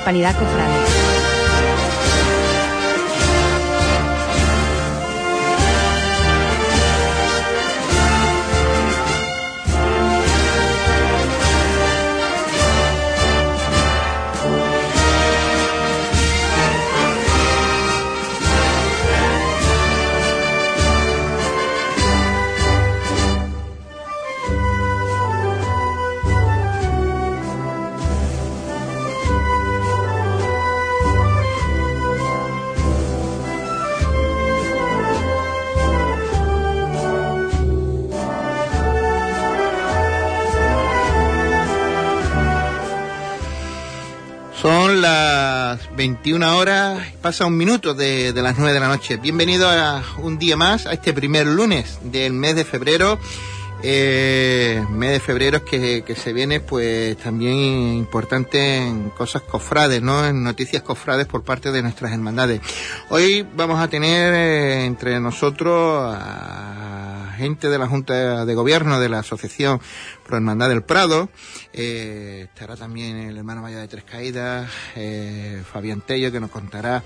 Hispanidad Cofrade. Las 21 horas, pasa un minuto de, las 9 de la noche. Bienvenido a un día más, a este primer lunes del mes de febrero. Eh, mes de febrero que, que se viene pues también importante en cosas cofrades, ¿no? En noticias cofrades por parte de nuestras hermandades. Hoy vamos a tener eh, entre nosotros a gente de la Junta de Gobierno de la Asociación Pro Hermandad del Prado, eh, estará también el hermano mayor de Tres Caídas, eh, Fabián Tello, que nos contará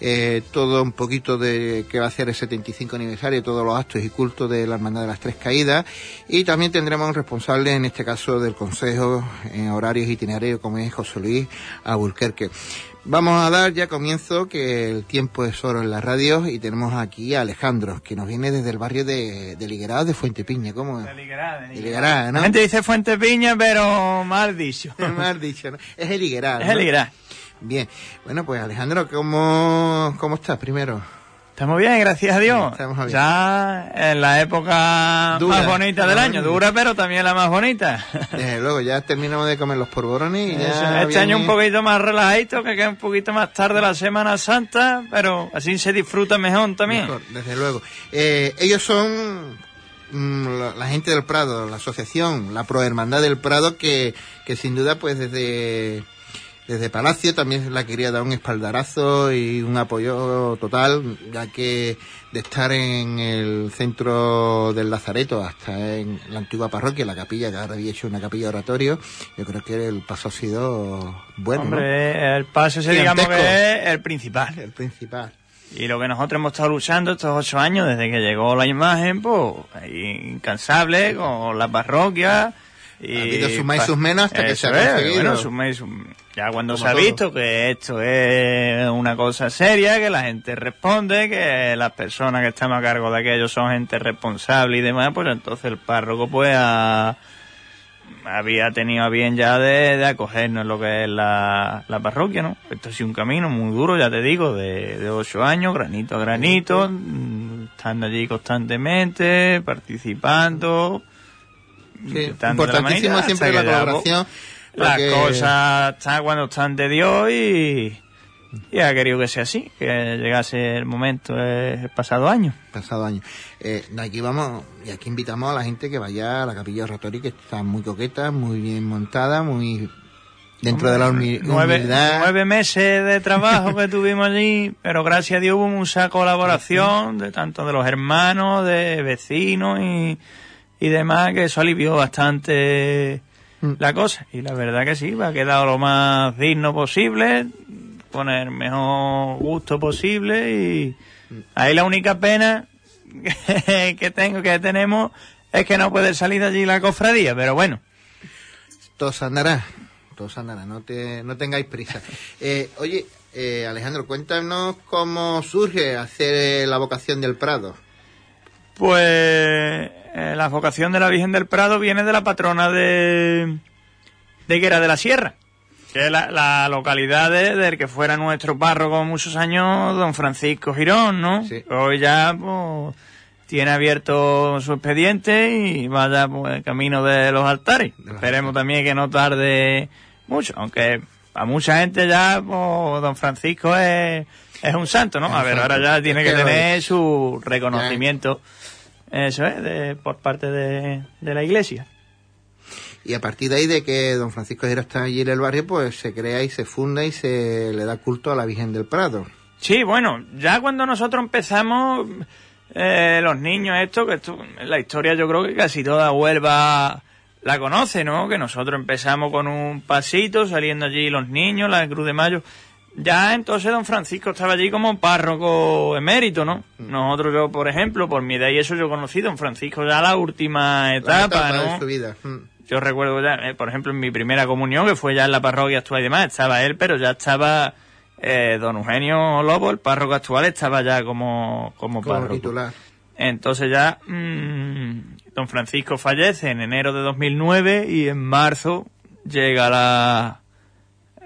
eh, todo un poquito de qué va a ser el 75 aniversario, todos los actos y cultos de la Hermandad de las Tres Caídas. Y también tendremos un responsable, en este caso del Consejo, en horarios itinerarios, como es José Luis Abulquerque. Vamos a dar ya comienzo, que el tiempo es oro en la radio, y tenemos aquí a Alejandro, que nos viene desde el barrio de, de Liguerá, de Fuente Piña. ¿Cómo es? De Liguerá, de Liguerá. ¿no? La gente dice Fuente Piña, pero mal dicho. mal dicho, ¿no? Es el Liguerá, Es el Liguerá. Bien. Bueno, pues Alejandro, ¿cómo, cómo estás primero? Estamos bien, gracias a Dios. Estamos bien. Ya en la época Dura. más bonita del año, dura pero también la más bonita. Desde luego, ya terminamos de comer los polvorones y Eso, ya este año un poquito más relajadito, que queda un poquito más tarde la Semana Santa, pero así se disfruta mejor también. Mejor, desde luego. Eh, ellos son mm, la gente del Prado, la asociación, la Prohermandad del Prado, que, que sin duda, pues desde, desde Palacio también se la quería dar un espaldarazo y un apoyo total, ya que de estar en el centro del Lazareto hasta en la antigua parroquia, la capilla, que ahora había hecho una capilla oratorio, yo creo que el paso ha sido bueno, ¿no? Hombre, el paso ese digamos que es el principal. El principal. Y lo que nosotros hemos estado luchando estos ocho años, desde que llegó la imagen, pues, incansable, con la parroquia. Y Ha habido sus más y sus menos hasta que se ha conseguido. Bueno, sus más y sus- Ya cuando Como se ha todo. visto que esto es una cosa seria, que la gente responde, que las personas que estamos a cargo de aquello son gente responsable y demás, pues entonces el párroco pues ha- había tenido a bien ya de, de acogernos lo que es la, la parroquia, ¿no? Esto ha sido un camino muy duro, ya te digo, de, de ocho años, granito a granito, mm, estando allí constantemente, participando. Sí, la importantísimo manita siempre la colaboración. Las cosas están cuando están de Dios y, y ha querido que sea así, que llegase el momento el pasado año. pasado año. Eh, aquí vamos, y aquí invitamos a la gente que vaya a la capilla oratoria, que está muy coqueta, muy bien montada, muy dentro de la nueve, humildad. nueve meses de trabajo que tuvimos allí, pero gracias a Dios hubo mucha colaboración de tanto de los hermanos, de vecinos y, y demás, que eso alivió bastante Mm. la cosa. Y la verdad que sí, ha quedado lo más digno posible, con el mejor gusto posible y ahí la única pena que, tengo, que tenemos es que no puede salir de allí la cofradía, pero bueno. Todo andará, todo andará, no, te, no tengáis prisa. Eh, oye, eh, Alejandro, cuéntanos cómo surge hacer la vocación del Prado. Pues eh, la vocación de la Virgen del Prado viene de la patrona de, de Higuera de la Sierra, que es la, la localidad de- del que fuera nuestro párroco muchos años, don Francisco Girón, ¿no? Sí. Hoy ya pues, tiene abierto su expediente y vaya pues, camino de los altares. Esperemos también que no tarde mucho, aunque a mucha gente ya pues, don Francisco es, es un santo, ¿no? A ver, ahora ya tiene que tener su reconocimiento. Eso es, de- por parte de, de la iglesia. Y a partir de ahí, de que don Francisco Giro está allí en el barrio, pues se crea y se funda y se le da culto a la Virgen del Prado. Sí, bueno, ya cuando nosotros empezamos, eh, los niños, esto, que esto, la historia yo creo que casi toda Huelva la conoce, ¿no? Que nosotros empezamos con un pasito, saliendo allí los niños, la Cruz de Mayo. Ya entonces don Francisco estaba allí como párroco emérito, ¿no? Mm. Nosotros, yo, por ejemplo, por mi edad y eso, yo conocí a don Francisco ya la última etapa, La ¿no? de su vida. Mm. Yo recuerdo ya, eh, por ejemplo, en mi primera comunión, que fue ya en la parroquia actual y demás, estaba él, pero ya estaba eh, don Eugenio Lobo, el párroco actual, estaba ya como, como, Como párroco. titular. Entonces ya mm, don Francisco fallece en enero de 2009 y en marzo llega la,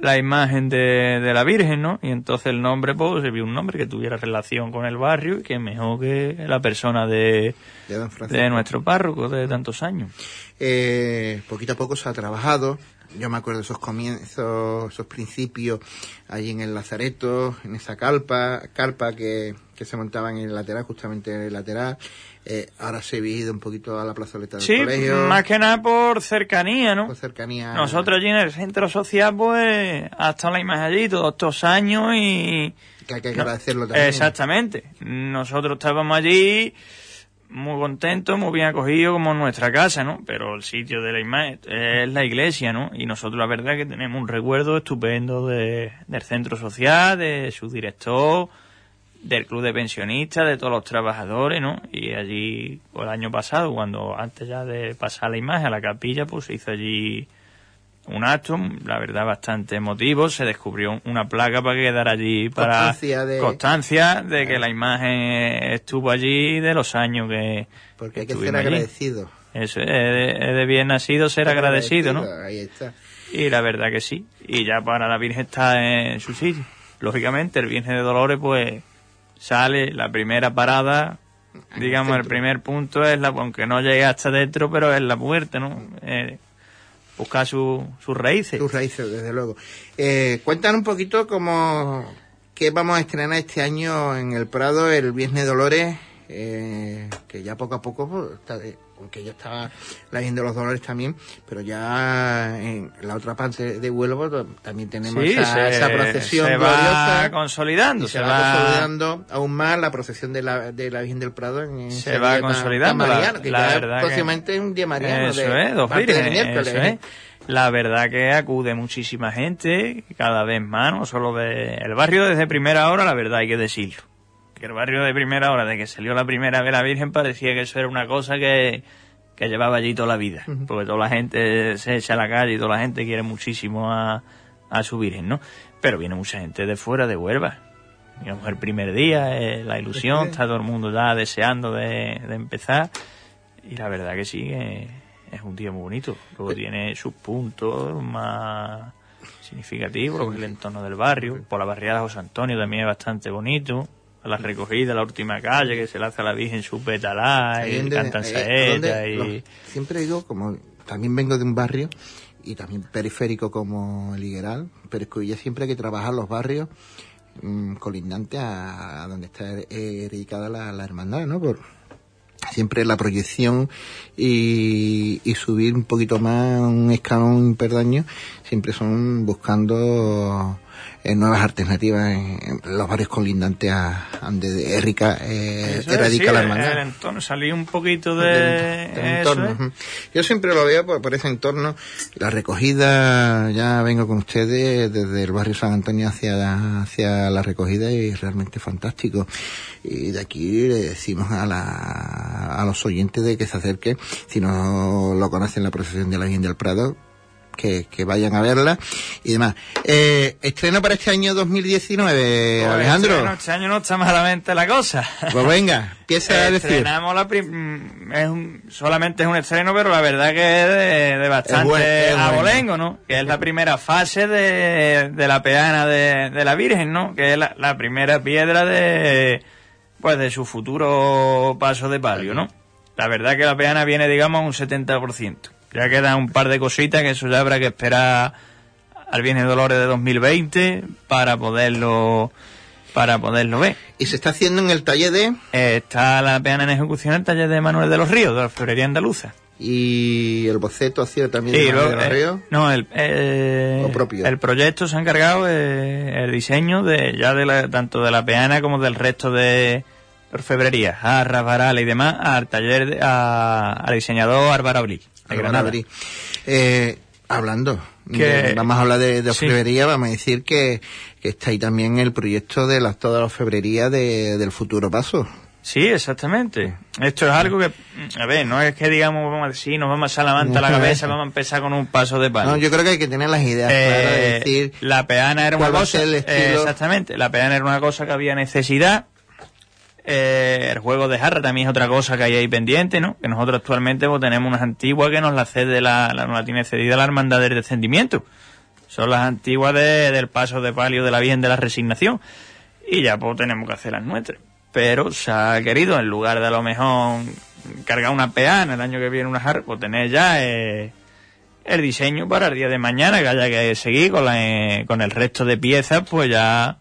la imagen de, de la Virgen, ¿no? Y entonces el nombre, pues, se vio un nombre que tuviera relación con el barrio y que mejor que la persona de, de nuestro párroco de tantos años. Eh, poquito a poco se ha trabajado. Yo me acuerdo esos comienzos, esos principios allí en el Lazareto, en esa calpa, carpa que, que se montaba en el lateral, justamente en el lateral. Eh, ahora se ha ido un poquito a la plazoleta del Sí, colegio. más que nada por cercanía, ¿no? por cercanía. Nosotros allí en el centro social, pues, ha estado la imagen allí todos estos años y... Que hay que No, agradecerlo también. Exactamente. Nosotros estábamos allí muy contentos, muy bien acogidos como nuestra casa, ¿no? Pero el sitio de la imagen es la iglesia, ¿no? Y nosotros la verdad que tenemos un recuerdo estupendo de, del centro social, de su director, del club de pensionistas, de todos los trabajadores, ¿no? Y allí, el año pasado, cuando antes ya de pasar la imagen a la capilla, pues se hizo allí un acto, la verdad, bastante emotivo. Se descubrió una placa para quedar allí para Constancia de- constancia de que la imagen estuvo allí de los años que Porque hay que ser allí. agradecido. Eso es de, bien nacido ser agradecido, ¿no? Ahí está. Y la verdad que sí. Y ya para la Virgen está en su sitio. Lógicamente, el Virgen de Dolores, pues, sale la primera parada, digamos, el primer punto es la, aunque no llegue hasta dentro, pero es la puerta, ¿no? Eh, buscar su- sus raíces. Tus raíces, desde luego. Eh, cuéntanos un poquito cómo qué vamos a estrenar este año en el Prado, el Viernes Dolores, eh, que ya poco a poco, pues, está de- aunque ya estaba la Virgen de los Dolores también, pero ya en la otra parte de Huelva pues, también tenemos Sí, esa, se, esa procesión se gloriosa. va consolidando, se, se va va consolidando aún más la procesión de la, de la Virgen del Prado en Se va tan- consolidando, tan mariano, que la próximamente es un día mariano Eso de, es, dos del miércoles, ¿eh? es. La verdad que acude muchísima gente, cada vez más, no solo de... El barrio desde primera hora, la verdad hay que decirlo. Que el barrio de primera hora, de que salió la primera vez la Virgen, parecía que eso era una cosa que, que llevaba allí toda la vida. Porque toda la gente se echa a la calle y toda la gente quiere muchísimo a, a su Virgen, ¿no? Pero viene mucha gente de fuera, de Huelva. Digamos, el primer día, eh, la ilusión, Sí. está todo el mundo ya deseando de, de empezar. Y la verdad que sí, que es un día muy bonito. Luego tiene sus puntos más significativos, lo que es el entorno del barrio. Por la barriada José Antonio también es bastante bonito. A la recogida, la última calle, que se le hace a la Virgen su petalá, y cantan donde y... los- siempre digo, como también vengo de un barrio y también periférico como el Higueral, pero es que ya siempre hay que trabajar los barrios mm, colindantes a, a donde está dedicada la, la hermandad, ¿no? Por siempre la proyección y, y subir un poquito más un escalón un perdaño siempre son buscando eh, nuevas alternativas en, en los barrios colindantes a, a donde Erika eh, Eso es, sí, la hermandad el entorno, salí un poquito de... del entorno. ujú. Yo siempre lo veo por, por ese entorno. La recogida, ya vengo con ustedes desde el barrio San Antonio hacia, hacia la recogida y es realmente fantástico. Y de aquí le decimos a, la, a los oyentes de que se acerquen, si no lo conocen la procesión de la Virgen del Prado, que, que vayan a verla y demás. Eh, estreno para este año 2019, Pues Alejandro. Este año, este año no está malamente la cosa. Pues venga, empieza a decir. Estrenamos la prim- es un- solamente es un estreno, pero la verdad que es de, de bastante Es buen- es bueno. abolengo, ¿no? Que es la primera fase de, de la peana de, de la Virgen, ¿no? Que es la, la primera piedra de pues de su futuro paso de palio, ¿no? La verdad que la peana viene, digamos, a un 70%. Ya quedan un par de cositas que eso ya habrá que esperar al Viernes Dolores de 2020 para poderlo para poderlo ver. Y se está haciendo en el taller de... Eh, está la peana en ejecución en el taller de Manuel de los Ríos, de la Florería Andaluza. Y el boceto ha sido también Sí, de Manuel de los eh, Ríos. no, el, eh, propio. el proyecto se ha encargado el diseño de ya de la, tanto de la peana como del resto de orfebrerías, jarras, varales y demás, al taller, de- a- al diseñador Álvaro Abril. Granada. Eh, hablando, vamos a hablar de, de orfebrería, vamos a decir que, que, está ahí también el proyecto de las toda la orfebrería de, del futuro paso. Sí, exactamente. Esto es algo que, a ver, no es que digamos, vamos a decir, nos vamos a la manta a la cabeza, vamos a empezar con un paso de palo. No, yo creo que hay que tener las ideas claras de Eh, decir la peana era una cosa, exactamente, la peana era una cosa que había necesidad. Eh, el juego de jarra también es otra cosa que hay ahí pendiente, ¿no? Que nosotros actualmente pues, tenemos unas antiguas que nos la cede la, la- nos la tiene cedida la hermandad del descendimiento. Son las antiguas de- del paso de palio de la Virgen de la Resignación. Y ya pues tenemos que hacer las nuestras. Pero se ha querido, en lugar de a lo mejor cargar una peana el año que viene una jarra, pues tener ya eh, el diseño para el día de mañana, que haya que seguir con, la, eh, con el resto de piezas, pues ya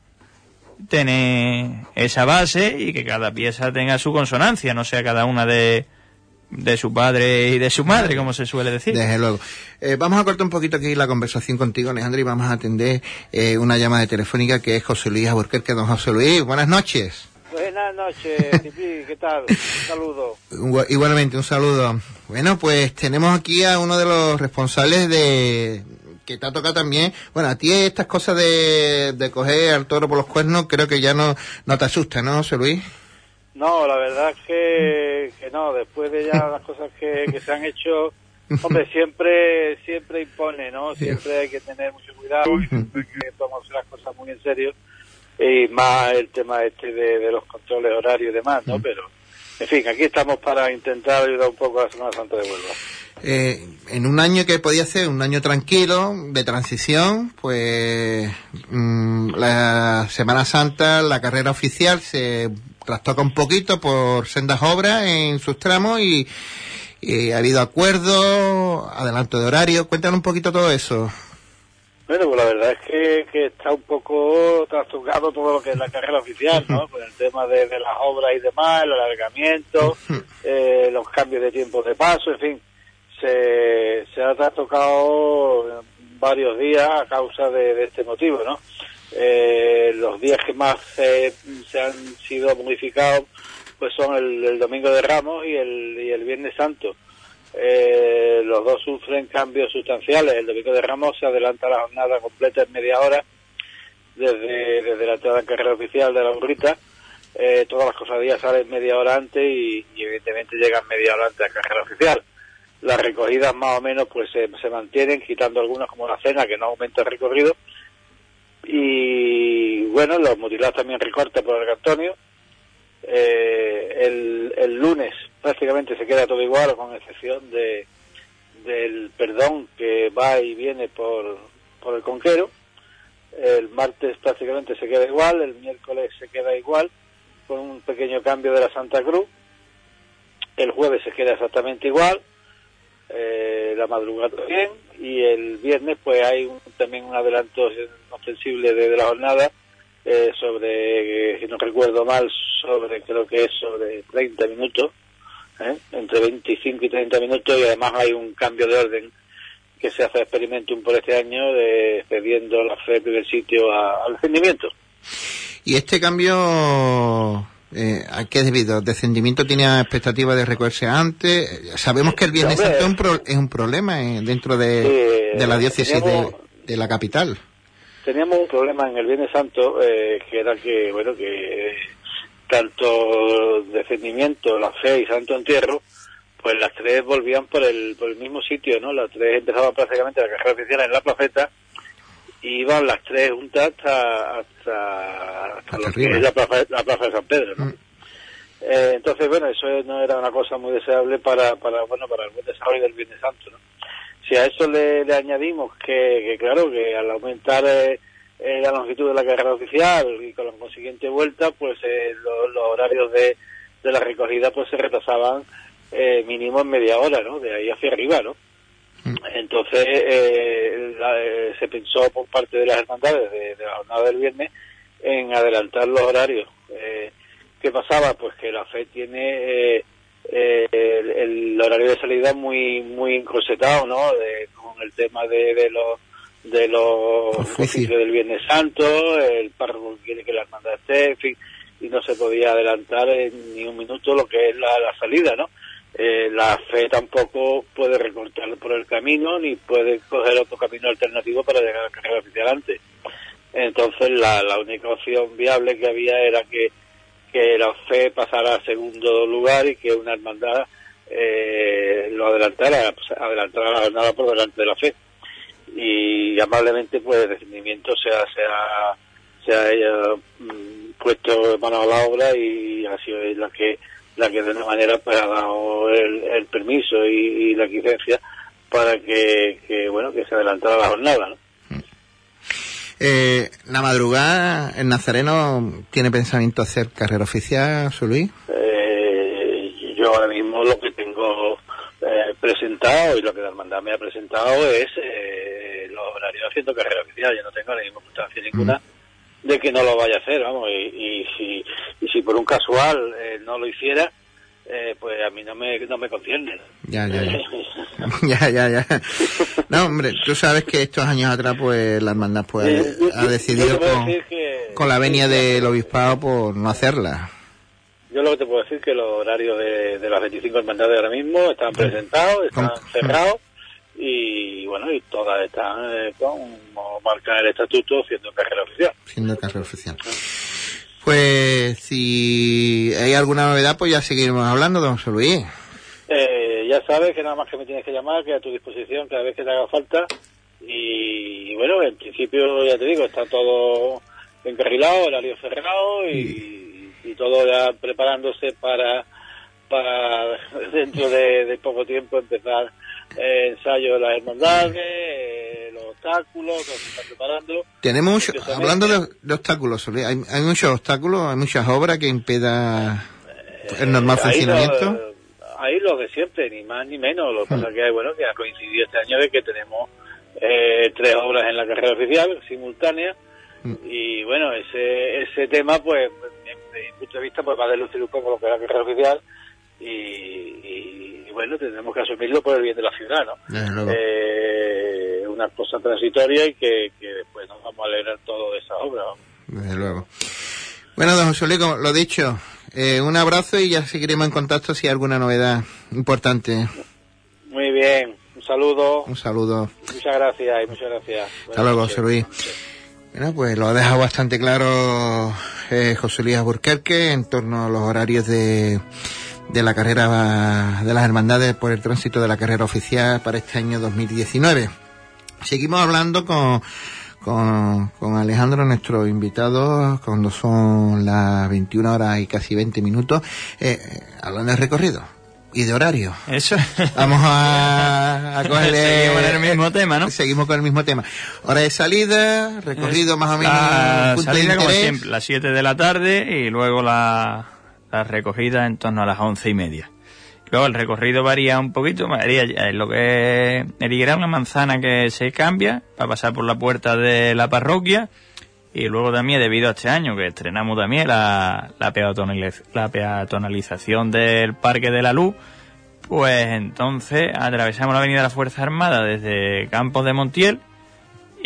tener esa base y que cada pieza tenga su consonancia, no sea cada una de, de su padre y de su madre, como se suele decir. Desde luego. Eh, vamos a cortar un poquito aquí la conversación contigo, Alejandro, y vamos a atender eh, una llamada telefónica que es José Luis Alburquerque. Don José Luis, buenas noches. Buenas noches, ¿qué tal? Un saludo. Igual- Igualmente, un saludo. Bueno, pues tenemos aquí a uno de los responsables de que te ha tocado también. Bueno, a ti estas cosas de, de coger al toro por los cuernos creo que ya no, no te asusta, ¿no, José Luis? No, la verdad es que, que no, después de ya las cosas que, que se han hecho, hombre, siempre siempre impone, ¿no? Siempre hay que tener mucho cuidado, y siempre hay que tomarse las cosas muy en serio, y más el tema este de, de los controles horarios y demás, ¿no? Pero, en fin, aquí estamos para intentar ayudar un poco a la Semana Santa de Huelva. Eh, en un año que podía ser un año tranquilo, de transición, pues mm, la Semana Santa, la carrera oficial se trastoca un poquito por sendas obras en sus tramos y, y ha habido acuerdos, adelanto de horario. Cuéntanos un poquito todo eso. Bueno, pues la verdad es que, que está un poco trastocado todo lo que es la carrera oficial, ¿no? Con el tema de, de las obras y demás, el alargamiento, eh, los cambios de tiempo de paso, en fin, se, se ha trastocado varios días a causa de, este motivo, ¿no? Eh, los días que más eh, se han sido modificados pues son el, el Domingo de Ramos y el, y el Viernes Santo. Eh, los dos sufren cambios sustanciales. El Domingo de Ramos se adelanta la jornada completa en media hora desde, desde la entrada en carrera oficial de la burrita. Eh, todas las cofradías salen media hora antes y, y evidentemente llegan media hora antes a carrera oficial. Las recogidas más o menos pues se, se mantienen, quitando algunas como la cena que no aumenta el recorrido. Y bueno, los mutilados también recortan por el Antonio. Eh, el, el lunes prácticamente se queda todo igual, con excepción de del perdón que va y viene por, por el conquero. El martes prácticamente se queda igual, el miércoles se queda igual, con un pequeño cambio de la Santa Cruz. El jueves se queda exactamente igual, eh, la madrugada también, y el viernes pues hay un- también un adelanto ostensible de, de la jornada eh, sobre, eh, si no recuerdo mal, sobre, creo que es sobre 30 minutos, ¿eh? entre 25 y 30 minutos, y además hay un cambio de orden que se hace experimentum por este año, de, cediendo la fe del sitio a- al rendimiento. Y este cambio, eh, ¿a qué es debido? ¿Descendimiento tenía expectativa de recogerse antes? Sabemos que el Viernes. Santo es un, pro- es un problema eh, dentro de, Sí, de la diócesis de, teníamos- de la capital. teníamos un problema en el Viernes Santo eh, que era que bueno que eh, tanto descendimiento la fe y santo entierro pues las tres volvían por el por el mismo sitio no las tres empezaban prácticamente la carrera oficial en la placeta iban las tres juntas hasta hasta, hasta Hasta que es la plaza, la plaza de San Pedro no Mm. Eh, entonces bueno eso no era una cosa muy deseable para para bueno para el buen desarrollo del Viernes Santo no si a eso le, le añadimos que, que, claro, que al aumentar eh, eh, la longitud de la carrera oficial y con la consiguiente vuelta, pues eh, lo- los horarios de, de la recogida pues se retrasaban eh, mínimo en media hora, ¿no? De ahí hacia arriba, ¿no? Entonces eh, la- eh, se pensó por parte de las hermandades de, de la jornada del viernes en adelantar los horarios. Eh, ¿Qué pasaba? Pues que la fe tiene eh, eh, el, el horario de salida muy muy encorsetado, ¿no? De- con el tema de, de los de los Oficio. oficios del Viernes Santo, el párroco quiere que la hermandad esté, en fin, y no se podía adelantar en ni un minuto lo que es la, la salida, ¿no? Eh, la fe tampoco puede recortar por el camino ni puede coger otro camino alternativo para llegar a la carrera oficial antes. Entonces la, la única opción viable que había era que, que la fe pasara a segundo lugar y que una hermandad eh, lo adelantara, pues, adelantara la jornada por delante de la fe. Y amablemente pues el rendimiento se ha, se ha, se ha eh, mm, puesto mano a la obra y ha sido la que la que de una manera pues, ha dado el, el permiso y, y la licencia para que, que, bueno que se adelantara la jornada ¿no? Eh, la madrugada, el Nazareno tiene pensamiento hacer carrera oficial, José Luis. Eh, yo ahora mismo lo que tengo eh, presentado y lo que la hermandad me ha presentado es eh, los horarios haciendo carrera oficial. Yo no tengo ninguna constancia ninguna de que no lo vaya a hacer, vamos. Y, y si, y si por un casual eh, no lo hiciera, eh, pues a mí no me, no me concierne. Ya, ya, ya. ya, ya, ya. No, hombre, tú sabes que estos años atrás, pues la hermandad pues, ha decidido con, decir que- con la venia del obispado por no hacerla. Yo lo que te puedo decir es que los horarios de, de las 25 hermandades ahora mismo están presentados, están cerrados y bueno, y todas están eh, como marcan el estatuto siendo carrera oficial. siendo carrera oficial. Pues si hay alguna novedad, pues ya seguiremos hablando, don José Luis. Eh, ya sabes que nada más que me tienes que llamar, que a tu disposición cada vez que te haga falta. Y, bueno, en principio, ya te digo, está todo encarrilado, horario cerrado y, y todo ya preparándose para, para dentro de, de poco tiempo empezar eh, ensayo de las hermandades, eh, los obstáculos, que se están preparando. Tenemos mucho, hablando de, de obstáculos, hay, hay muchos obstáculos, hay muchas obras que impida el normal Eh, funcionamiento. lo- ahí lo de siempre, ni más ni menos. Lo que pasa que, bueno, que ha coincidido este año de que tenemos eh, tres obras en la carrera oficial simultáneas Mm. y bueno, ese ese tema, pues, desde mi punto de vista, pues va a delucir un poco lo que es la carrera oficial y, y, bueno, tendremos que asumirlo por el bien de la ciudad, ¿no? Eh, una cosa transitoria y que, que después nos vamos a alegrar todo de esa obra. Desde luego. Bueno, don José Luis, como lo dicho, eh, un abrazo y ya seguiremos en contacto si hay alguna novedad importante. Muy bien, un saludo, Un saludo. muchas gracias y muchas gracias. Hasta luego, José Luis. Bueno, pues lo ha dejado bastante claro eh, José Luis Alburquerque en torno a los horarios de, de la carrera de las hermandades por el tránsito de la carrera oficial para este año 2019. Seguimos hablando con, con, con Alejandro, nuestro invitado, cuando son las 21 horas y casi 20 minutos, eh, hablando de recorrido y de horario. Eso. Vamos a, a en el mismo tema, ¿no? Seguimos con el mismo tema. Hora de salida, recorrido más o menos. La punto de salida como siempre, las 7 de la tarde y luego la, recogida en torno a las once y media. Luego el recorrido varía un poquito, varía eh, lo que es una manzana que se cambia para pasar por la puerta de la parroquia y luego también debido a este año que estrenamos también la, la, peatonaliz- la peatonalización del Parque de la Luz, pues entonces atravesamos la Avenida de la Fuerza Armada desde Campos de Montiel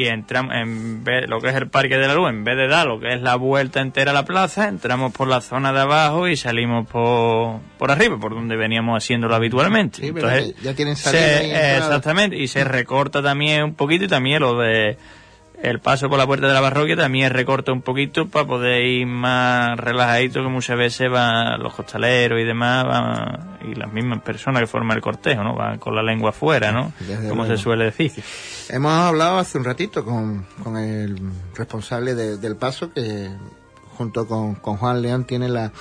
y entramos en vez, lo que es el Parque de la Luz, en vez de dar lo que es la vuelta entera a la plaza, entramos por la zona de abajo y salimos por, por arriba, por donde veníamos haciéndolo habitualmente. Sí, pero Entonces, ya tienen se- salida y entrada. exactamente, y se recorta también un poquito y también lo de el paso por la puerta de la parroquia también recorta un poquito para poder ir más relajadito que muchas veces van los costaleros y demás van, y las mismas personas que forman el cortejo, ¿no? Van con la lengua afuera, ¿no? Desde Como luego. se suele decir. Hemos hablado hace un ratito con, con el responsable de- del paso que junto con, con Juan León tiene la,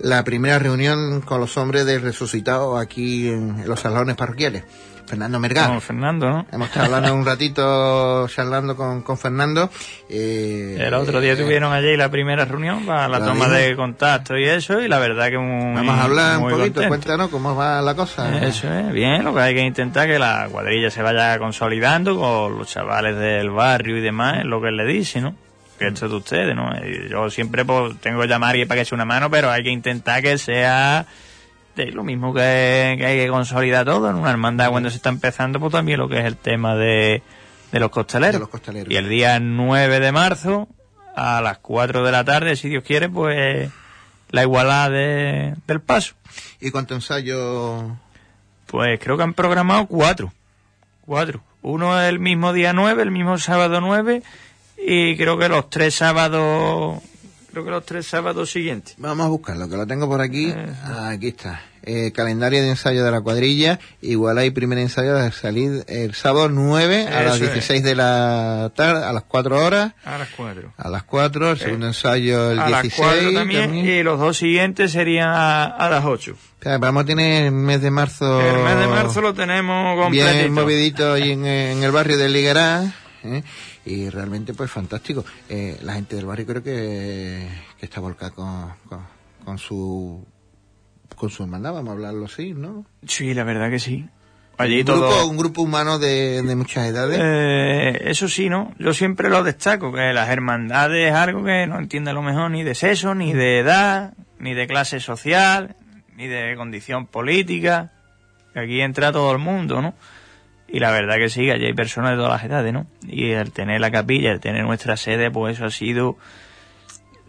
la primera reunión con los hombres del resucitado aquí en, en los salones parroquiales. Fernando Mergal. Con Fernando, ¿no? Hemos estado hablando un ratito, charlando con, con Fernando. eh, El otro día eh, tuvieron allí la primera reunión para la toma de contacto y eso, y la verdad que muy, Vamos a hablar un poquito, contento. cuéntanos cómo va la cosa. Eso es, bien, lo que hay que intentar que la cuadrilla se vaya consolidando con los chavales del barrio y demás, es lo que él le dice, ¿no? Que esto es de ustedes, ¿no? Yo siempre pues, tengo que llamar a alguien para que eche una mano, pero hay que intentar que sea lo mismo que, que hay que consolidar todo en una hermandad cuando se está empezando, pues también lo que es el tema de, de los costaleros. De los costaleros. Y el día 9 de marzo, a las 4 de la tarde, si Dios quiere, pues la igualdad de, del paso. ¿Y cuánto ensayo? Pues creo que han programado cuatro. Cuatro. Uno el mismo día 9, el mismo sábado 9 y creo que los tres sábados creo que los tres sábados siguientes. Vamos a buscarlo, que lo tengo por aquí. aquí está. Eh, calendario de ensayo de la cuadrilla. Igual hay primer ensayo de salir el sábado 9 a las 16 de la tarde, a las 4 horas. A las 4. A las 4, el segundo ensayo el a 16. Las 4 también, Y los dos siguientes serían a, las 8. O sea, vamos a tener el mes de marzo. El mes de marzo lo tenemos completito. Bien movidito ahí en, en el barrio de Liguerá. ¿eh? Y realmente pues fantástico. Eh, la gente del barrio creo que, que está volcada con, con, su con su hermandad, vamos a hablarlo así, ¿no? Sí, la verdad que sí. Allí un, todo... grupo, un grupo humano de, de muchas edades. Eh, eso sí, ¿no? Yo siempre lo destaco, que las hermandades es algo que no entiende lo mejor ni de sexo, ni de edad, ni de clase social, ni de condición política. Aquí entra todo el mundo, ¿no? Y la verdad que sí, allí hay personas de todas las edades, ¿no? Y el tener la capilla, el tener nuestra sede, pues eso ha sido...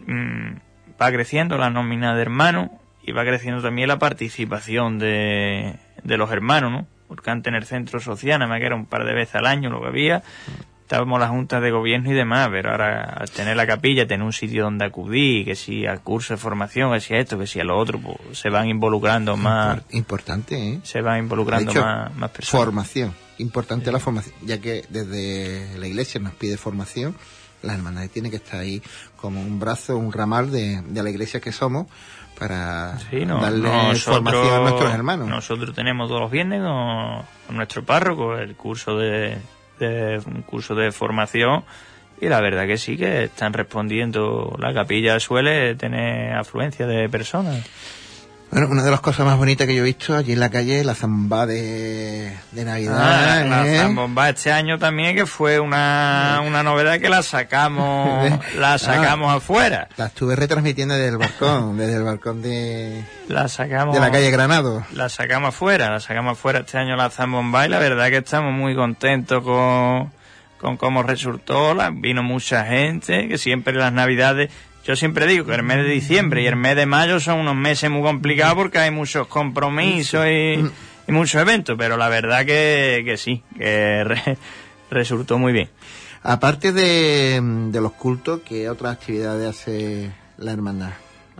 Mmm, va creciendo la nómina de hermanos y va creciendo también la participación de, de los hermanos, ¿no? Porque antes en el centro social, nada más que era un par de veces al año lo que había, estábamos las juntas de gobierno y demás, pero ahora al tener la capilla, tener un sitio donde acudir, que si al curso de formación, que si a esto, que si a lo otro, pues se van involucrando más. Importante, ¿eh? Se van involucrando más, más personas. Formación importante la formación, ya que desde la iglesia nos pide formación, las hermandades tienen que estar ahí como un brazo, un ramal de, la iglesia que somos para darle formación a nuestros hermanos. Nosotros tenemos todos los viernes con, nuestro párroco el curso de, un curso de formación y la verdad que sí que están respondiendo. La capilla suele tener afluencia de personas. Bueno, una de las cosas más bonitas que yo he visto allí en la calle, la zamba de, Navidad. Ah, la ¿eh? zambomba este año también, que fue una, una novedad que la sacamos, la ah. sacamos afuera. La estuve retransmitiendo desde el balcón, desde el balcón de, la sacamos, de la calle Granado. La sacamos afuera, la sacamos afuera este año la zambomba y la verdad que estamos muy contentos con, con cómo resultó, la, vino mucha gente, que siempre en las navidades yo siempre digo que el mes de diciembre y el mes de mayo son unos meses muy complicados porque hay muchos compromisos y, muchos eventos, pero la verdad que, que sí, que resultó muy bien. Aparte de, los cultos, ¿qué otras actividades hace la hermandad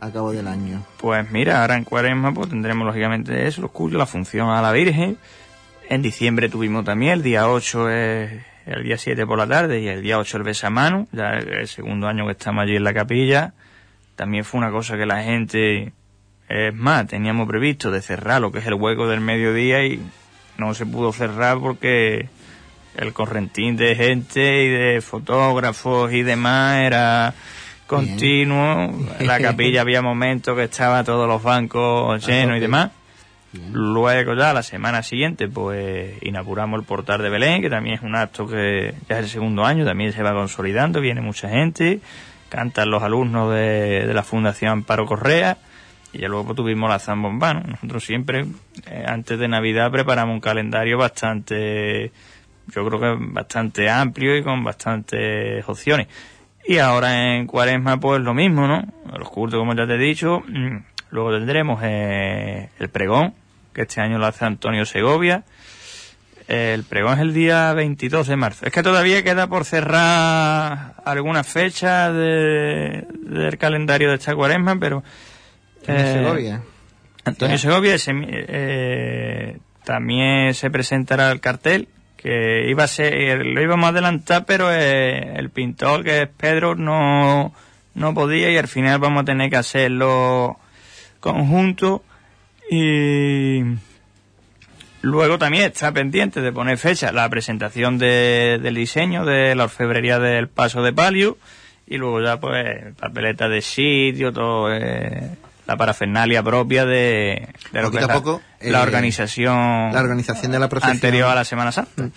a cabo del año? Pues mira, ahora en cuaresma pues tendremos lógicamente eso, los cultos, la función a la Virgen. En diciembre tuvimos también, el día 8 es el día 7 por la tarde y el día 8 el besamano, ya el segundo año que estamos allí en la capilla. También fue una cosa que la gente, es más, teníamos previsto de cerrar lo que es el hueco del mediodía y no se pudo cerrar porque el correntín de gente y de fotógrafos y demás era continuo. En la capilla había momentos que estaba todos los bancos llenos y demás. Luego ya la semana siguiente pues inauguramos el portal de Belén, que también es un acto que ya es el segundo año, también se va consolidando, viene mucha gente, cantan los alumnos de, la Fundación Amparo Correa y ya luego tuvimos la zambomba. Nosotros siempre eh, antes de Navidad preparamos un calendario bastante, yo creo que bastante amplio y con bastantes opciones. Y ahora en Cuaresma pues lo mismo, ¿no? Los cultos como ya te he dicho, mm, luego tendremos eh, el pregón, que este año lo hace Antonio Segovia. El pregón es el día 22 de marzo. Es que todavía queda por cerrar algunas fechas de, del calendario de esta cuaresma, pero... Antonio eh, Segovia. Antonio Segovia eh, también se presentará el cartel, que iba a ser, lo íbamos a adelantar, pero eh, el pintor, que es Pedro, no, no podía y al final vamos a tener que hacerlo conjunto y luego también está pendiente de poner fecha la presentación de, del diseño de la orfebrería del Paso de Palio y luego ya pues papeleta de sitio, todo eh, la parafernalia propia de, lo que es la, eh, la, organización la organización de la procesión anterior a la Semana Santa. Mm.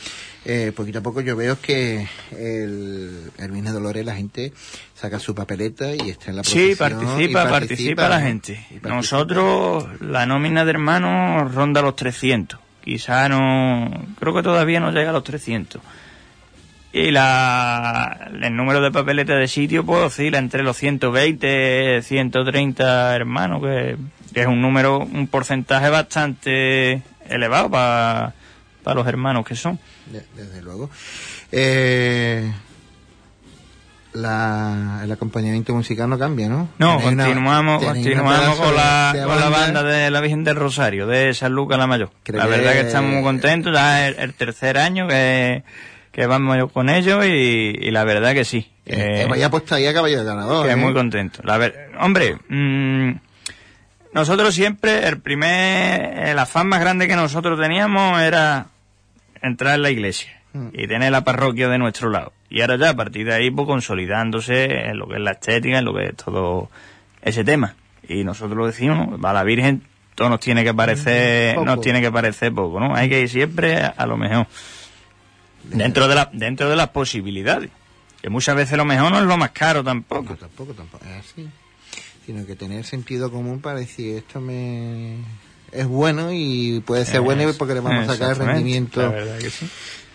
Eh, poquito a poco yo veo que el, el Dolores la gente saca su papeleta y está en la procesión. Sí, participa, participa, la gente. Nosotros, la nómina de hermanos ronda los 300. Quizá no, creo que todavía no llega a los 300. Y la, el número de papeletas de sitio pues oscila entre los 120, 130 hermanos, que, que es un número, un porcentaje bastante elevado para los hermanos que son. desde luego. Eh, la, el acompañamiento musical no cambia, ¿no? No, continuamos, continuamos con, la, con la banda de la Virgen del Rosario, de San Lucas la Mayor. La verdad que estamos muy contentos, ya es el, tercer año que, que vamos con ellos y, la verdad que sí. Eh, vaya puesta ahí a caballo ganador. Que ¿eh? muy contento. La ver, hombre, mm, nosotros siempre, el primer, el afán más grande que nosotros teníamos era entrar en la iglesia mm. y tener la parroquia de nuestro lado. Y ahora ya a partir de ahí, pues consolidándose en lo que es la estética, en lo que es todo ese tema. Y nosotros lo decimos, va la Virgen, todo nos tiene que parecer, nos tiene que parecer poco, ¿no? Hay que ir siempre a, lo mejor. Dentro de la, dentro de las posibilidades. Que muchas veces lo mejor no es lo más caro tampoco. tampoco, tampoco, es así. Sino que tener sentido común para decir esto me es bueno y puede ser bueno porque le vamos a sacar el rendimiento. La verdad que sí.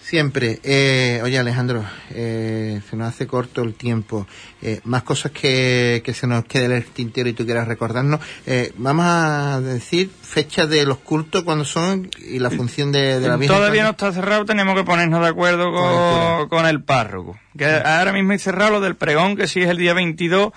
Siempre. Eh, oye, Alejandro, eh, se nos hace corto el tiempo. Eh, más cosas que, que se nos quede en el tintero y tú quieras recordarnos. Eh, vamos a decir fechas de los cultos, cuando son y la función de, la Virgen. Todavía no está cerrado, tenemos que ponernos de acuerdo con, con el párroco. Que ahora mismo hay cerrado lo del pregón, que sí es el día 22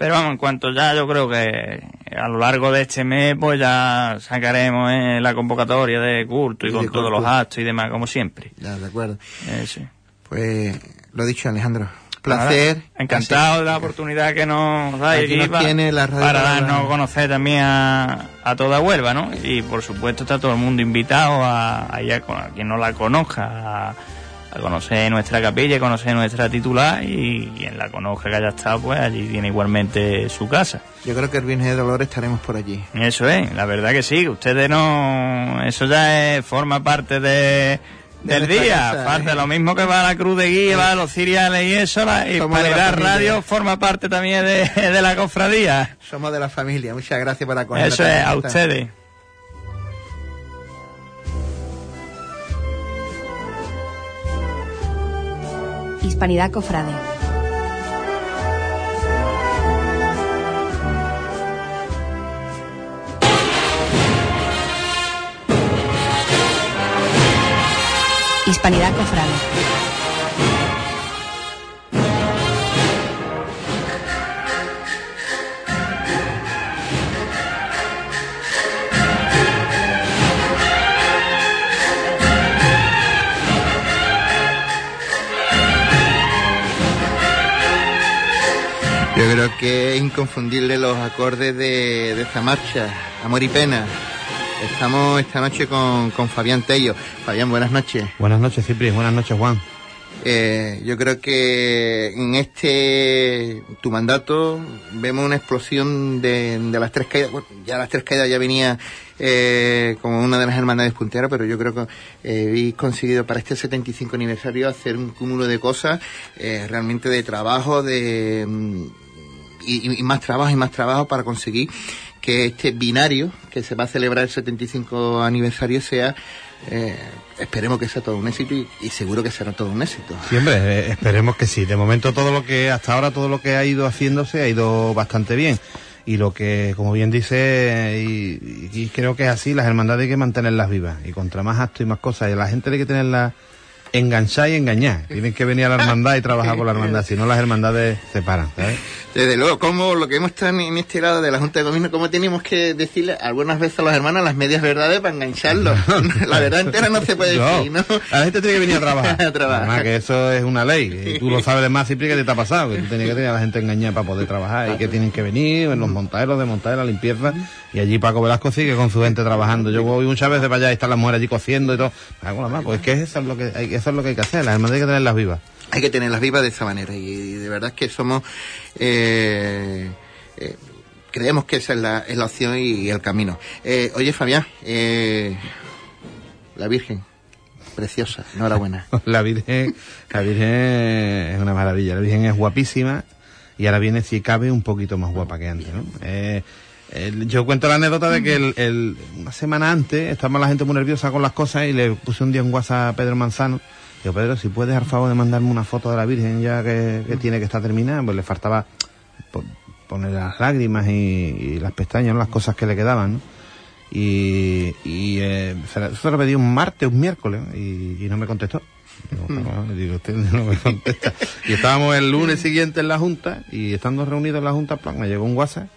pero vamos, en cuanto ya yo creo que a lo largo de este mes pues ya sacaremos eh, la convocatoria de culto y, con todos los actos y demás, como siempre. Ya, de acuerdo. Eh, sí. Pues lo dicho, Alejandro. Placer. encantado de la oportunidad que nos da aquí, tiene la para darnos a conocer también a, a, toda Huelva, ¿no? Y por supuesto está todo el mundo invitado a, a, a quien no la conozca, a, a conocer nuestra capilla, a conocer nuestra titular y quien la conozca que haya estado, pues allí tiene igualmente su casa. Yo creo que el Viernes de Dolores estaremos por allí. Eso es, la verdad que sí, ustedes no... Eso ya forma parte de del día, parte ¿eh? lo mismo que va a la Cruz de Guía, va a los ciriales y eso, la Hispanidad Radio forma parte también de, de, la cofradía. Somos de la familia, muchas gracias por acogernos. Eso es, a ustedes. Hispanidad Cofrade. Hispanidad Cofrade. Que es inconfundible los acordes de, esta marcha, Amor y Pena. Estamos esta noche con, Fabián Tello. Fabián, buenas noches. Buenas noches, Cipri. Buenas noches, Juan. Eh, yo creo que en este tu mandato vemos una explosión de, las tres caídas. Bueno, ya las tres caídas ya venía eh, como una de las hermandades punteras, pero yo creo que eh, habéis conseguido para este 75 aniversario hacer un cúmulo de cosas eh, realmente de trabajo, de mm, y, más trabajo y más trabajo para conseguir que este binario que se va a celebrar el 75 aniversario sea eh, esperemos que sea todo un éxito y, seguro que será todo un éxito. Siempre, eh, esperemos que sí. De momento todo lo que, hasta ahora todo lo que ha ido haciéndose ha ido bastante bien. Y lo que, como bien dice, y, creo que es así, las hermandades hay que mantenerlas vivas. Y contra más actos y más cosas, y la gente hay que tenerla enganchar y engañar. Tienen que venir a la hermandad y trabajar con la hermandad, si no las hermandades se paran, ¿sabes? Desde luego, como lo que hemos estado en este lado de la Junta de Gobierno, cómo tenemos que decirle algunas veces a los hermanos las medias verdades para engancharlos. la verdad entera no se puede decir, ¿no? La gente tiene que venir a trabajar. a trabajar. Además que eso es una ley. Y tú lo sabes de más, Cipri, que te ha pasado. Que tú tienes que tener a la gente engañada para poder trabajar. Y que tienen que venir en los montaderos, de montar la limpieza. Y allí Paco Velasco sigue con su gente trabajando. Yo voy muchas veces para allá y están las mujeres allí cociendo y todo. Pues es que eso es lo que hay, eso es lo que hay que hacer. Las hermandades hay que tenerlas vivas hay que tenerlas vivas de esa manera y, de verdad es que somos eh, eh, creemos que esa es la, es la opción y, el camino eh, oye Fabián la Virgen preciosa enhorabuena la Virgen la Virgen es una maravilla la Virgen es guapísima y ahora viene si cabe un poquito más guapa que antes ¿no? Yo cuento la anécdota de que el, una semana antes estaba la gente muy nerviosa con las cosas y le puse un día un WhatsApp a Pedro Manzano Digo, Pedro, si puedes, al favor de mandarme una foto de la Virgen ya que, que tiene que estar terminada, pues le faltaba po- poner las lágrimas y, y las pestañas, ¿no? las cosas que le quedaban, ¿no? Y, y eh, se, lo pedí un martes, un miércoles, y, y no me contestó. Digo, "Bueno", digo, usted no me contesta. Y estábamos el lunes siguiente en la Junta, y estando reunidos en la Junta, plan, me llegó un WhatsApp,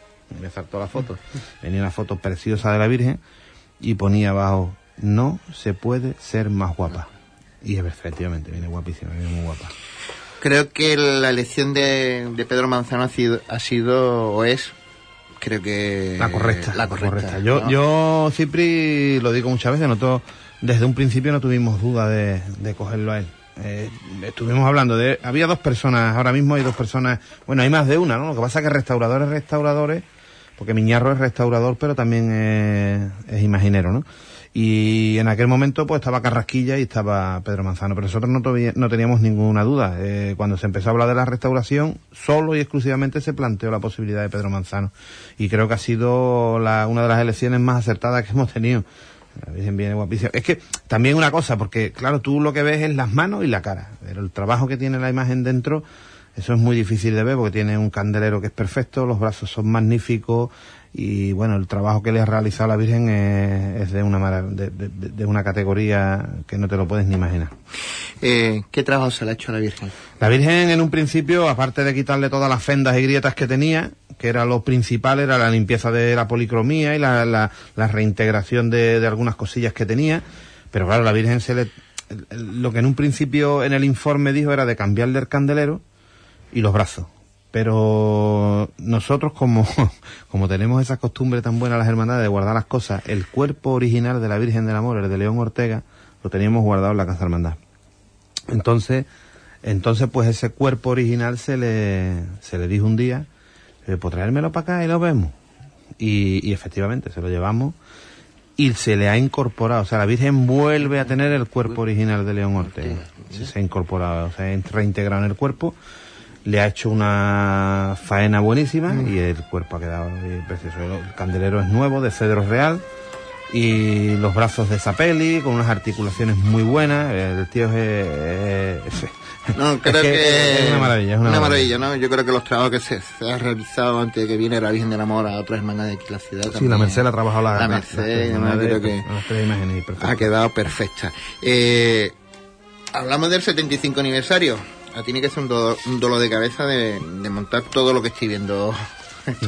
me saltó la foto. Venía una foto preciosa de la Virgen, y ponía abajo, no se puede ser más guapa. Y efectivamente, viene guapísima, viene muy guapa. Creo que la elección de, de Pedro Manzano ha sido, ha sido o es, creo que... La correcta. La correcta. Yo, ¿no? yo, Cipri, lo digo muchas veces, nosotros desde un principio no tuvimos duda de, de cogerlo a él. Eh, estuvimos hablando de... Había dos personas, ahora mismo hay dos personas, bueno, hay más de una, ¿no? Lo que pasa es que restauradores, restauradores, porque Miñarro es restaurador, pero también es, imaginero, ¿no? Y en aquel momento pues estaba Carrasquilla y estaba Pedro Manzano, pero nosotros no teníamos ninguna duda. Eh, cuando se empezó a hablar de la restauración, solo y exclusivamente se planteó la posibilidad de Pedro Manzano. Y creo que ha sido la, una de las elecciones más acertadas que hemos tenido. La Virgen viene guapísima. Es que también una cosa, porque claro, tú lo que ves es las manos y la cara, pero el trabajo que tiene la imagen dentro, eso es muy difícil de ver porque tiene un candelero que es perfecto, los brazos son magníficos y bueno, el trabajo que le ha realizado la Virgen es, es de, una de, de- una categoría que no te lo puedes ni imaginar. Eh, ¿Qué trabajo se le ha hecho a la Virgen? La Virgen en un principio, aparte de quitarle todas las fendas y grietas que tenía, que era lo principal, era la limpieza de la policromía y la, la- la reintegración de, de algunas cosillas que tenía, pero claro, la Virgen se le... Lo que en un principio en el informe dijo era de cambiarle el candelero y los brazos. Pero nosotros como, como tenemos esa costumbre tan buena las hermandades de guardar las cosas, el cuerpo original de la Virgen del Amor, el de León Ortega, lo teníamos guardado en la Casa Hermandad. Entonces, entonces pues ese cuerpo original se le, se le dijo un día, eh, pues traérmelo para acá y lo vemos. Y, y efectivamente, se lo llevamos y se le ha incorporado, o sea, la Virgen vuelve a tener el cuerpo original de León Ortega. Se, ha incorporado, o sea, reintegrado en el cuerpo, le ha hecho una faena buenísima y el cuerpo ha quedado eh, precioso. El candelero es nuevo, de cedro real, y los brazos de Zapelli, con unas articulaciones muy buenas. El tío es... es- No, es creo que, es una maravilla, es una, maravilla. ¿no? Yo creo que los trabajos que se, se han realizado antes de que viene la Virgen del Amor a otras hermanas de aquí la ciudad Sí, también. la Merced la ha trabajado la, La la- Merced, yo imágenes, creo que imágenes, ha quedado perfecta. Eh, hablamos del 75 aniversario. Tiene que ser un, do- un dolor de cabeza de, de montar todo lo que estoy viendo.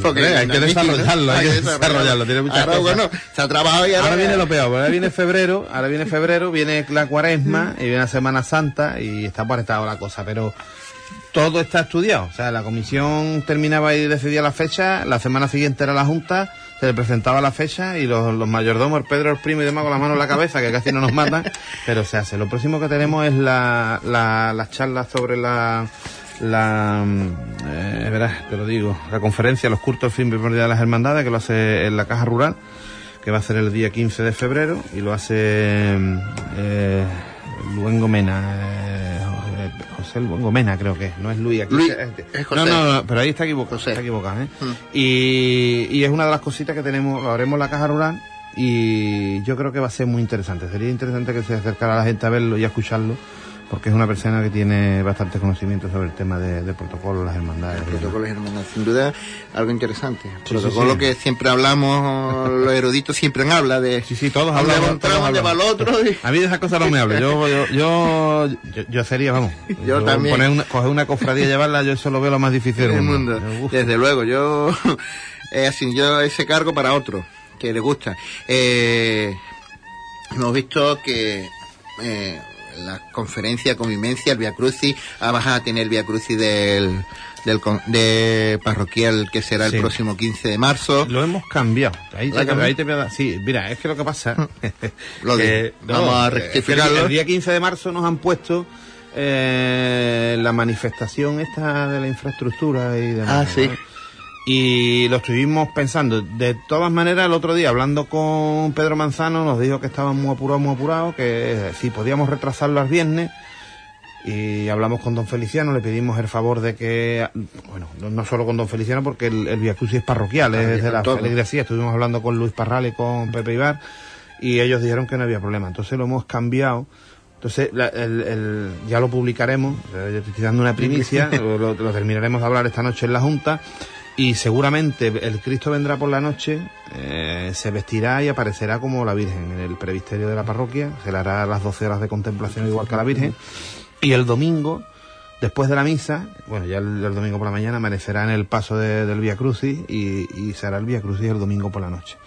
Hombre, hay que desarrollarlo, hay que desarrollarlo, tiene muchas Ahora, cosas. bueno, se ha trabajado y ahora, Ahora viene lo peor, porque ahora viene febrero, ahora viene febrero, viene la cuaresma y viene la Semana Santa y está aparentado la cosa, pero todo está estudiado. O sea, la comisión terminaba y decidía la fecha, la semana siguiente era la Junta, se le presentaba la fecha y los, los mayordomos, Pedro, el primo y demás con la mano en la cabeza, que casi no nos matan, pero se hace. Lo próximo que tenemos es la, la, las charlas sobre la, la, mm, eh, verás, te lo digo, la conferencia, los cultos fin primordial de las hermandades, que lo hace en la Caja Rural, que va a ser el día 15 de febrero, y lo hace mm, eh, Luengo Mena, eh, Mena creo que es, no es Luis. Aquí Luis, está- es José. No, no, no, pero ahí está equivocado, José. está equivocado, ¿eh? Mm. Y, y es una de las cositas que tenemos, lo haremos en la Caja Rural, y yo creo que va a ser muy interesante. Sería interesante que se acercara la gente a verlo y a escucharlo, porque es una persona que tiene bastante conocimiento sobre el tema de, de protocolos, las hermandades. y protocolos hermanos, sin duda algo interesante. Sí, protocolo sí, sí. que siempre hablamos, los eruditos siempre han habla de Sí, sí, todos hablamos. va un tramo, otro. y- A mí de esas cosas no me hablo. Yo, yo, yo, yo, yo sería, vamos. Yo también. Poner una, coger una cofradía y llevarla, yo eso lo veo lo más difícil del el mundo. mundo. Desde luego, yo es así, yo ese cargo para otro que le gusta. Eh, hemos visto que eh, la conferencia convivencia, el Via Crucis, ah, vas a tener el Via Crucis del, del de parroquial que será Sí. el próximo 15 de marzo. Lo hemos cambiado. Ahí, ¿Lo ha te, cambiado? ahí te voy a dar- Sí, mira, es que lo que pasa. Lo que-. Vamos a que rectificarlo. El, el día 15 de marzo nos han puesto eh, la manifestación esta de la infraestructura y demás. Ah, sí. ¿no? Y lo estuvimos pensando. De todas maneras, el otro día, hablando con Pedro Manzano, nos dijo que estaban muy apurados, muy apurados, que si podíamos retrasarlo al viernes. Y hablamos con don Feliciano, le pedimos el favor de que, bueno, no, solo con don Feliciano, porque el, el Via Crucis es parroquial, es de la feligresía. Estuvimos hablando con Luis Parral y con Pepe Ibar, y ellos dijeron que no había problema. Entonces lo hemos cambiado. Entonces, la- el- el- ya lo publicaremos, eh, yo estoy dando una primicia, lo terminaremos de hablar esta noche en la Junta, y seguramente el Cristo vendrá por la noche, eh, se vestirá y aparecerá como la Virgen en el previsterio de la parroquia, se le hará las 12 horas de contemplación igual que la Virgen, y el domingo, después de la misa, bueno, ya el, domingo por la mañana amanecerá en el paso de- del Via Crucis y, y se hará el Via Crucis el domingo por la noche.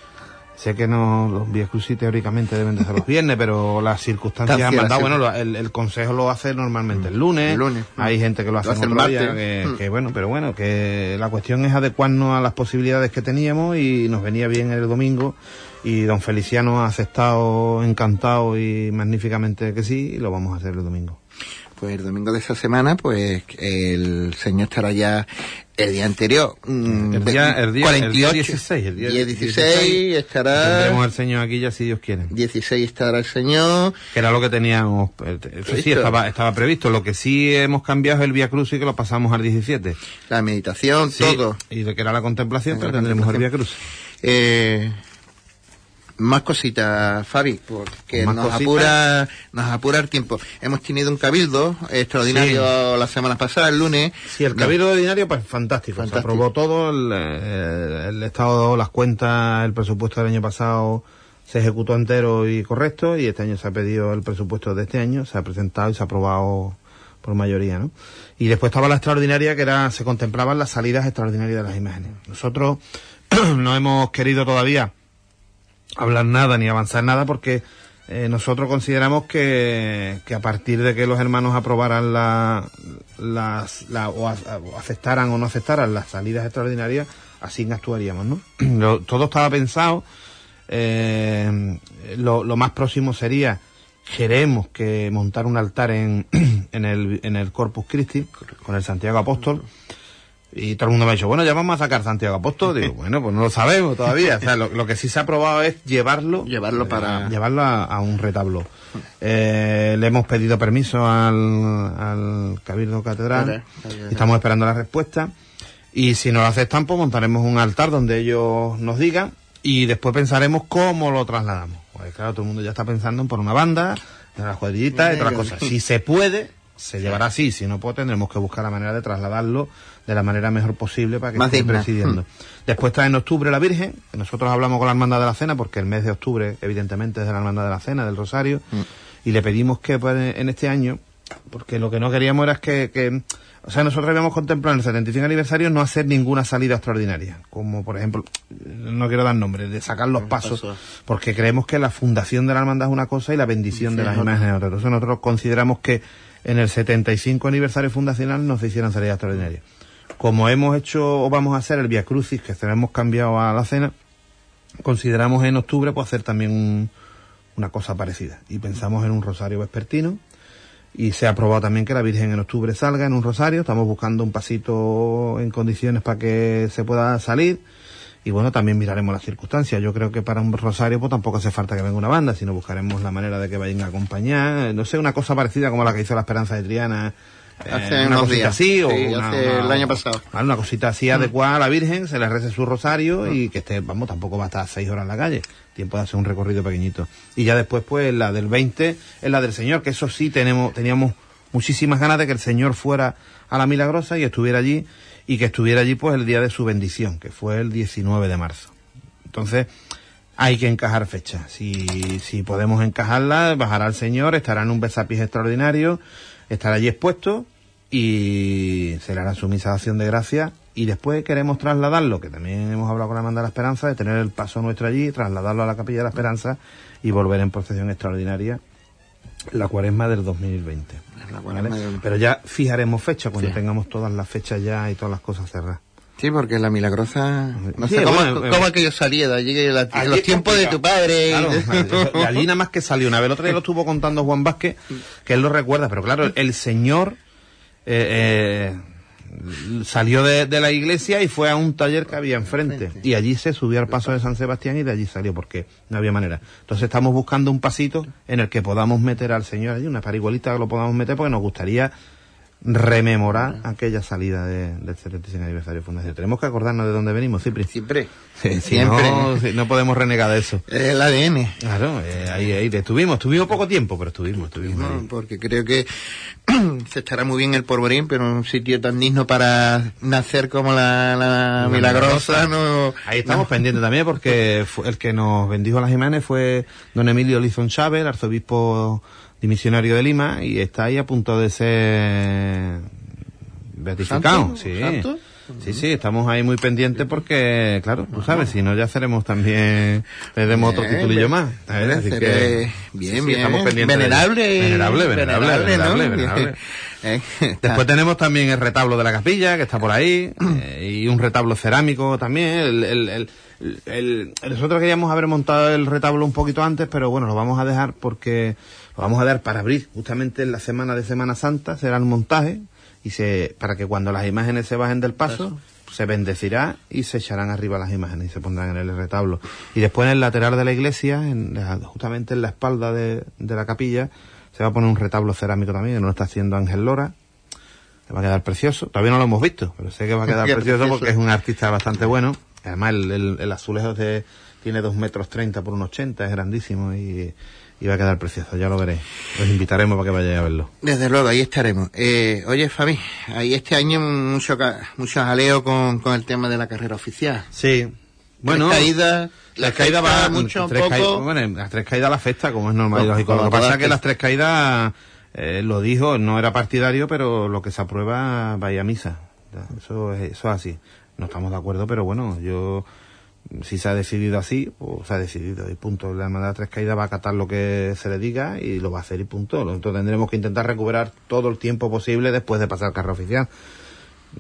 Sé que no los Crucis teóricamente deben de ser los viernes, pero las circunstancias han mandado. Bueno, lo- el, el consejo lo hace normalmente el lunes. El lunes. Hay gente que lo hace, Lo hace en el otro día, martes. que, Mm. que bueno, pero bueno, que la cuestión es adecuarnos a las posibilidades que teníamos y nos venía bien el domingo. Y don Feliciano ha aceptado encantado y magníficamente que sí, y lo vamos a hacer el domingo. Pues el domingo de esa semana, pues el señor estará ya el día anterior. mm, El día, el día, el 48, día 16, el día, día 16 estará... Tendremos al Señor aquí ya si Dios quiere. 16 estará el señor. Que era lo que teníamos. eh, Eso sí, estaba, estaba previsto. Lo que sí hemos cambiado es el Vía Cruz y que lo pasamos al 17. La meditación, Sí, todo. Y de que era la contemplación, La pero tendremos el Vía Cruz. Eh, más cositas, Fabi, porque nos cositas. apura, nos apura el tiempo. Hemos tenido un cabildo extraordinario la semana pasada, el lunes. Sí, el cabildo ordinario, pues fantástico. Fantástico. Se aprobó todo, el, eh, el Estado, las cuentas, el presupuesto del año pasado se ejecutó entero y correcto, y este año se ha pedido el presupuesto de este año, se ha presentado y se ha aprobado por mayoría, ¿no? Y después estaba la extraordinaria, que era, se contemplaban las salidas extraordinarias de las imágenes. Nosotros no hemos querido todavía hablar nada ni avanzar nada porque eh, nosotros consideramos que, que a partir de que los hermanos aprobaran la, las, la- o, a- o aceptaran o no aceptaran las salidas extraordinarias, así actuaríamos, ¿no? Lo- todo estaba pensado, eh, lo, lo más próximo sería, queremos que montar un altar en, en, el, en el Corpus Christi, con el Santiago Apóstol, y todo el mundo me ha dicho, bueno, ya vamos a sacar Santiago Apóstol. Digo, bueno, pues no lo sabemos todavía. O sea, lo, lo que sí se ha aprobado es llevarlo, Llevarlo para- llevarlo a, a un retablo. Eh, le hemos pedido permiso al, al Cabildo Catedral. Catedral. Estamos esperando la respuesta. Y si nos lo aceptan, pues montaremos un altar donde ellos nos digan y después pensaremos cómo lo trasladamos. Pues claro, todo el mundo ya está pensando en por una banda, en las cuadrillitas y otras cosas. Si se puede, se llevará así. Si no, pues tendremos que buscar la manera de trasladarlo de la manera mejor posible para que Más esté digna. presidiendo. Después está en octubre la Virgen, nosotros hablamos con la Hermandad de la Cena, porque el mes de octubre, evidentemente, es de la Hermandad de la Cena, del Rosario, y le pedimos que pues, en este año, porque lo que no queríamos era que, que- o sea, nosotros habíamos contemplado en el 75 aniversario no hacer ninguna salida extraordinaria, como por ejemplo, no quiero dar nombres, de sacar los pasos, porque creemos que la fundación de la hermandad es una cosa y la bendición de las imágenes es otra. Entonces nosotros consideramos que en el 75 aniversario fundacional no se hicieran salidas extraordinarias. Como hemos hecho o vamos a hacer el Via Crucis, que se lo hemos cambiado a la cena, consideramos en octubre pues hacer también un- una cosa parecida. Y pensamos en un rosario vespertino. Y se ha aprobado también que la Virgen en octubre salga en un rosario. Estamos buscando un pasito en condiciones para que se pueda salir. Y bueno, también miraremos las circunstancias. Yo creo que para un rosario pues tampoco hace falta que venga una banda, sino buscaremos la manera de que vayan a acompañar. No sé, una cosa parecida como la que hizo la Esperanza de Triana. Eh, Hace una unos cosita días. así o Sí, una- hace una- el año pasado. Una cosita así adecuada a la Virgen, se le rece su rosario y que esté, vamos, tampoco va a estar seis horas en la calle. Tiempo de hacer un recorrido pequeñito. Y ya después, pues, la del 20 es la del Señor, que eso sí tenemos, teníamos muchísimas ganas de que el Señor fuera a la Milagrosa y estuviera allí, y que estuviera allí, pues, el día de su bendición, que fue el 19 de marzo. Entonces, hay que encajar fechas. Si, si podemos encajarla, bajará el Señor, estará en un besapiés extraordinario, estará allí expuesto y se le hará su misa de acción de gracia. Y después queremos trasladarlo, que también hemos hablado con la Hermandad de la Esperanza, de tener el paso nuestro allí, trasladarlo a la Capilla de la Esperanza y volver en procesión extraordinaria la cuaresma del 2020. La cuaresma ¿vale? del- Pero ya fijaremos fecha cuando Sí. tengamos todas las fechas ya y todas las cosas cerradas. Sí, porque la milagrosa... No Sí, sé cómo, bueno, cómo aquello salía de allí, que la- Allí los tiempos de tu padre. Claro, de allí nada más que salió una vez. El otro día lo estuvo contando Juan Vázquez, que él lo recuerda, pero claro, el señor eh, eh, salió de, de la iglesia y fue a un taller que había enfrente. Y allí se subió al paso de San Sebastián y de allí salió, porque no había manera. Entonces estamos buscando un pasito en el que podamos meter al señor allí, una parigualita que lo podamos meter, porque nos gustaría rememorar aquella salida de- del 75 aniversario de Fundación. Tenemos que acordarnos de dónde venimos, Cipri. Siempre. Sí, Siempre. no, si no podemos renegar de eso. El ADN. Claro, eh, ahí, ahí estuvimos, estuvimos poco tiempo, pero estuvimos, estuvimos. No, ahí. porque creo que se estará muy bien el Porvorín, pero un sitio tan digno para nacer como la, la milagrosa, no. Ahí estamos pendientes también porque el que nos bendijo a las Jiménez fue don Emilio Lizón Chávez, el arzobispo dimisionario de Lima, y está ahí a punto de ser beatificado. ¿Santo? Sí. ¿Santo? Sí, sí, estamos ahí muy pendientes porque, claro, tú sabes, si no ya seremos también, le demos otro Bien, titulillo bien. más. Así que, bien, sí, bien. estamos pendientes. de- Venerable. Venerable, venerable, venerable, ¿no? venerable. Eh, está- Después tenemos también el retablo de la capilla, que está por ahí, eh, y un retablo cerámico también. El, el- el- el- nosotros queríamos haber montado el retablo un poquito antes, pero bueno, lo vamos a dejar porque vamos a dar para abrir justamente en la semana de Semana Santa, será el montaje, y se, para que cuando las imágenes se bajen del paso, se bendecirá y se echarán arriba las imágenes y se pondrán en el retablo. Y después en el lateral de la iglesia, en la- justamente en la espalda de, de la capilla, se va a poner un retablo cerámico también, que nos lo está haciendo Ángel Lora. Que va a quedar precioso. Todavía no lo hemos visto, pero sé que va a quedar precioso. porque es un artista bastante bueno. Además, el, el, el azulejo de, tiene dos metros treinta por un ochenta, es grandísimo y, y va a quedar precioso, ya lo veréis. Os invitaremos para que vayáis a verlo. Desde luego, ahí estaremos. Eh, oye, Fabi, ahí este año mucho, mucho jaleo con, con el tema de la carrera oficial. Sí. Bueno, Tres caídas, las caídas va mucho, tres poco. caídas- bueno, las tres caídas la festa, como es normal y lógico. Lo que pasa es que que- las tres caídas, eh, lo dijo, no era partidario, pero lo que se aprueba vaya a misa. Eso es, eso es así. No estamos de acuerdo, pero bueno, yo, si se ha decidido así, pues se ha decidido y punto. La hermandad tres caídas va a acatar lo que se le diga y lo va a hacer y punto. Nosotros tendremos que intentar recuperar todo el tiempo posible después de pasar carrera oficial.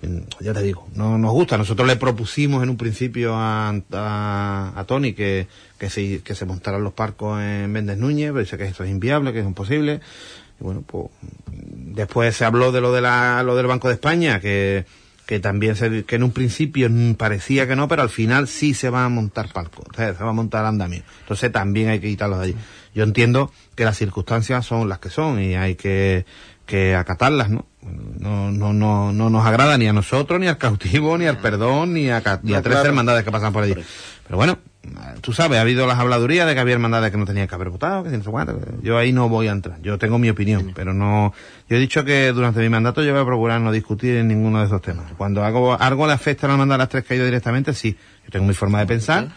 Mm, ya te digo, no nos gusta. Nosotros le propusimos en un principio a, a, a Tony que, que, se, que se montaran los parcos en Méndez Núñez, pero dice que eso es inviable, que es imposible. Y bueno, pues después se habló de lo, de la, lo del Banco de España, que, que también se, que en un principio parecía que no, pero al final sí se va a montar palco, o sea, se va a montar andamio. Entonces también hay que quitarlos de allí. Yo entiendo que las circunstancias son las que son y hay que, que acatarlas, ¿no? No, no, no, no nos agrada ni a nosotros, ni al cautivo, ni al perdón, ni a, ni a tres claro. hermandades que pasan por allí. Pero bueno, tú sabes, ha habido las habladurías de que había hermandades que no tenían que haber votado, que no sé cuánto. Yo ahí no voy a entrar. Yo tengo mi opinión, pero no. Yo he dicho que durante mi mandato yo voy a procurar no discutir en ninguno de esos temas. Cuando hago algo le afecta a la hermandad a las tres caídas directamente, sí. Yo tengo mi forma de pensar,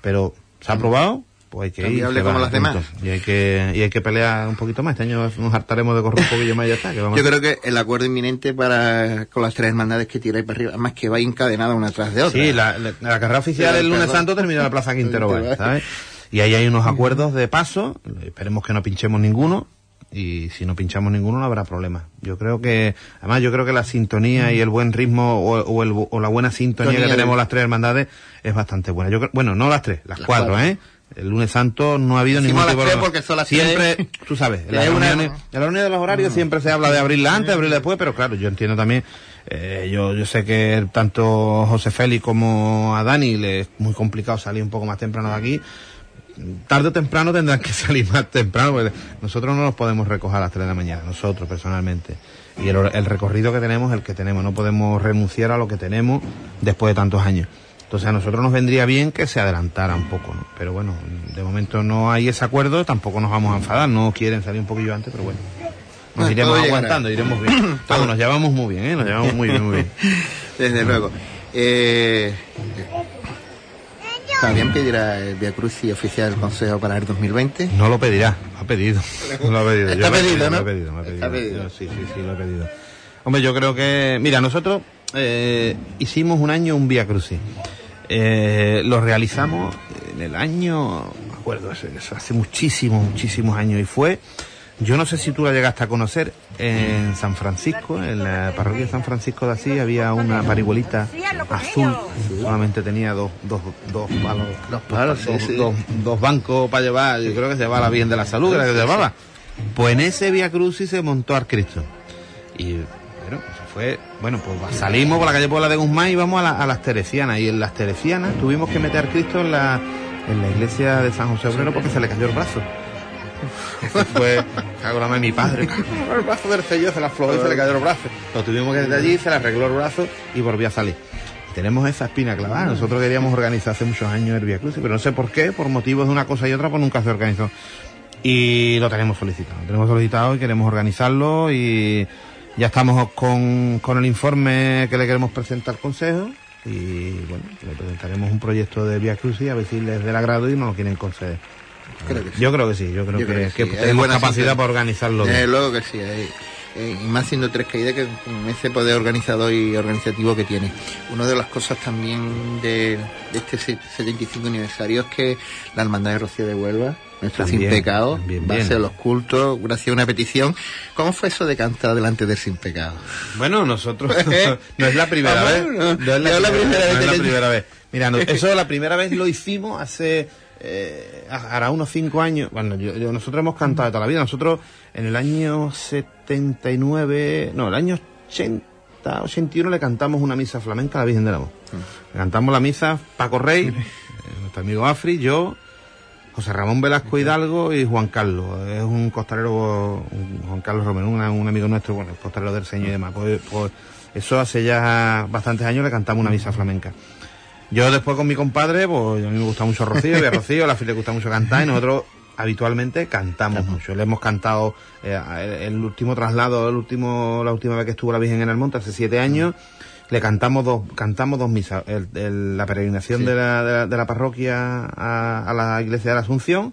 pero se ha aprobado, pues hay que ir. Cambiable como las demás. Y hay que, y hay que pelear un poquito más. Este año nos hartaremos de correr un poquillo más y ya está. Que vamos Yo creo que el acuerdo inminente para con las tres hermandades que tiráis para arriba, además que va encadenada una tras de otra. Sí, la, la- la carrera oficial Sí, el lunes santo terminó en la Plaza Quintero Val, Quintero Val. ¿sabes? Y ahí hay unos acuerdos de paso, esperemos que no pinchemos ninguno, y si no pinchamos ninguno no habrá problema. Yo creo que, además yo creo que la sintonía y el buen ritmo o, o el- o la buena sintonía que tenemos las tres hermandades es bastante buena. Yo creo- bueno, no las tres, las, Las cuatro, cuatro. ¿eh? El lunes santo no ha habido Decimos ningún tipo de porque son las Siempre, tú sabes, en Que las, hay una- reuniones, en la reunión de los horarios siempre se habla de abrirla antes, abrirla después, pero claro, yo entiendo también, eh, yo, yo sé que tanto José Félix como a Dani le es muy complicado salir un poco más temprano de aquí. Tarde o temprano tendrán que salir más temprano, porque nosotros no nos podemos recoger a las 3 de la mañana, nosotros personalmente. Y el, el recorrido que tenemos es el que tenemos, no podemos renunciar a lo que tenemos después de tantos años. Entonces a nosotros nos vendría bien que se adelantara un poco, ¿no? Pero bueno, de momento no hay ese acuerdo, tampoco nos vamos a enfadar, no quieren salir un poquillo antes, pero bueno. Nos No, iremos llegará. aguantando, iremos bien. Nos llevamos muy bien, ¿eh? Nos llevamos muy bien, muy bien. Desde luego. Eh, ¿También pedirá el Via Crucis oficial del Consejo para el 2020? No lo pedirá, ha pedido. Lo ha pedido. Está lo pedido, ¿no? he pedido, he Está pedido. Yo sí, sí, sí, lo he pedido. Hombre, yo creo que, mira, nosotros eh, hicimos un año un Vía Crucis. Eh, lo realizamos en el año, me acuerdo, hace muchísimos, muchísimos años y fue, yo no sé si tú la llegaste a conocer, en San Francisco, en la parroquia de San Francisco de Asís había una parihuelita azul, solamente tenía dos, dos, dos palos, Dos palos, sí, dos, sí. dos- dos bancos para llevar, yo creo que se llevaba bien de la salud, era que se llevaba. Pues en ese Vía Crucis se montó al Cristo. Y bueno, fue, bueno, pues salimos por la calle Puebla de Guzmán y vamos a, la- a las Teresianas. Y en las Teresianas tuvimos que meter a Cristo en la, en la iglesia de San José Obrero porque se le cayó el brazo. Eso fue, Cago la mi padre. el brazo del sello se la aflojó y se le cayó el brazo. Lo tuvimos que desde allí, se le arregló el brazo y volvió a salir. Tenemos esa espina clavada. Nosotros queríamos organizar hace muchos años el Via Crucis, pero no sé por qué, por motivos de una cosa y otra, pues nunca se organizó. Y lo tenemos solicitado. Lo tenemos solicitado y queremos organizarlo y ya estamos con, con el informe que le queremos presentar al Consejo y bueno, le presentaremos un proyecto de Via Crucis a ver si les del agrado y nos lo quieren conceder. Creo que sí. Yo creo que sí, yo creo Yo que, creo que que sí. Hay tenemos buena capacidad para organizarlo Desde bien. luego que sí, hay- eh, y más siendo tres caídas que con ese poder organizador y organizativo que tiene. Una de las cosas también de, de este se- 75 aniversario es que la Hermandad de Rocío de Huelva, nuestro También, Sin Pecado, también va a ser los cultos gracias a una petición. ¿Cómo fue eso de cantar delante del Sin Pecado? Bueno, nosotros no es la primera Ah, vez. No es la, primera vez. Mira, no- eso la primera vez lo hicimos hace eh, hará unos cinco años. Bueno, yo, yo- nosotros hemos cantado toda la vida. Nosotros en el año 79, no, el año 80, 81 le cantamos una misa flamenca a la Virgen del Amor. Le cantamos la misa Paco Rey, eh, nuestro amigo Afri, yo, José Ramón Velasco Hidalgo y Juan Carlos. Es un costalero, un- Juan Carlos Romero, un, un amigo nuestro, bueno, costalero del Señor y demás. Pues, pues eso hace ya bastantes años le cantamos una misa flamenca. Yo después con mi compadre, pues a mí me gusta mucho Rocío, y a Rocío, a la Fili le gusta mucho cantar y nosotros habitualmente cantamos mucho. Le hemos cantado eh, el, el último traslado, el último, la última vez que estuvo la Virgen en el monte, hace siete años, le cantamos dos, cantamos dos misas. El- el- la peregrinación de, la, de, la, de la parroquia a, a la iglesia de la Asunción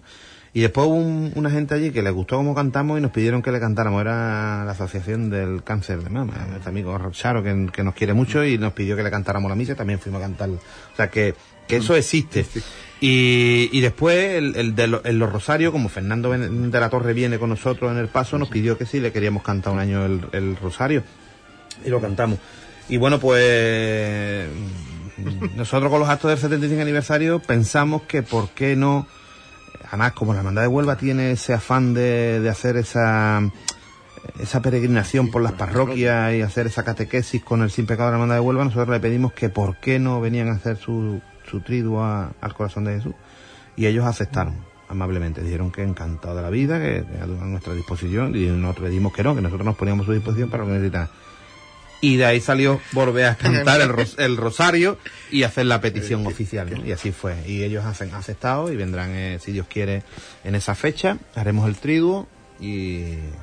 y después hubo un- una gente allí que le gustó cómo cantamos y nos pidieron que le cantáramos. Era la Asociación del Cáncer de Mama, nuestro amigo Charo, que, que nos quiere mucho y nos pidió que le cantáramos la misa y también fuimos a cantar. O sea, que, que eso existe. Y, y después el, el de lo- en los Rosarios, como Fernando de la Torre viene con nosotros en el paso, nos pidió que sí le queríamos cantar un año el, el Rosario y lo cantamos. Y bueno, pues nosotros con los actos del 75 aniversario pensamos que por qué no, además como la Hermandad de Huelva tiene ese afán de, de hacer esa esa peregrinación por las parroquias y hacer esa catequesis con el sin pecado de la Hermandad de Huelva, nosotros le pedimos que por qué no venían a hacer su, su triduo al corazón de Jesús. Y ellos aceptaron amablemente, dijeron que encantado de la vida, que que a nuestra disposición, y nosotros le dimos que no, que nosotros nos poníamos a su disposición para lo que necesitaban. Y de ahí salió volver a cantar el, ros- el rosario y hacer la petición oficial. ¿no? Y así fue. Y ellos hacen aceptado y vendrán, eh, si Dios quiere, en esa fecha. Haremos el triduo y,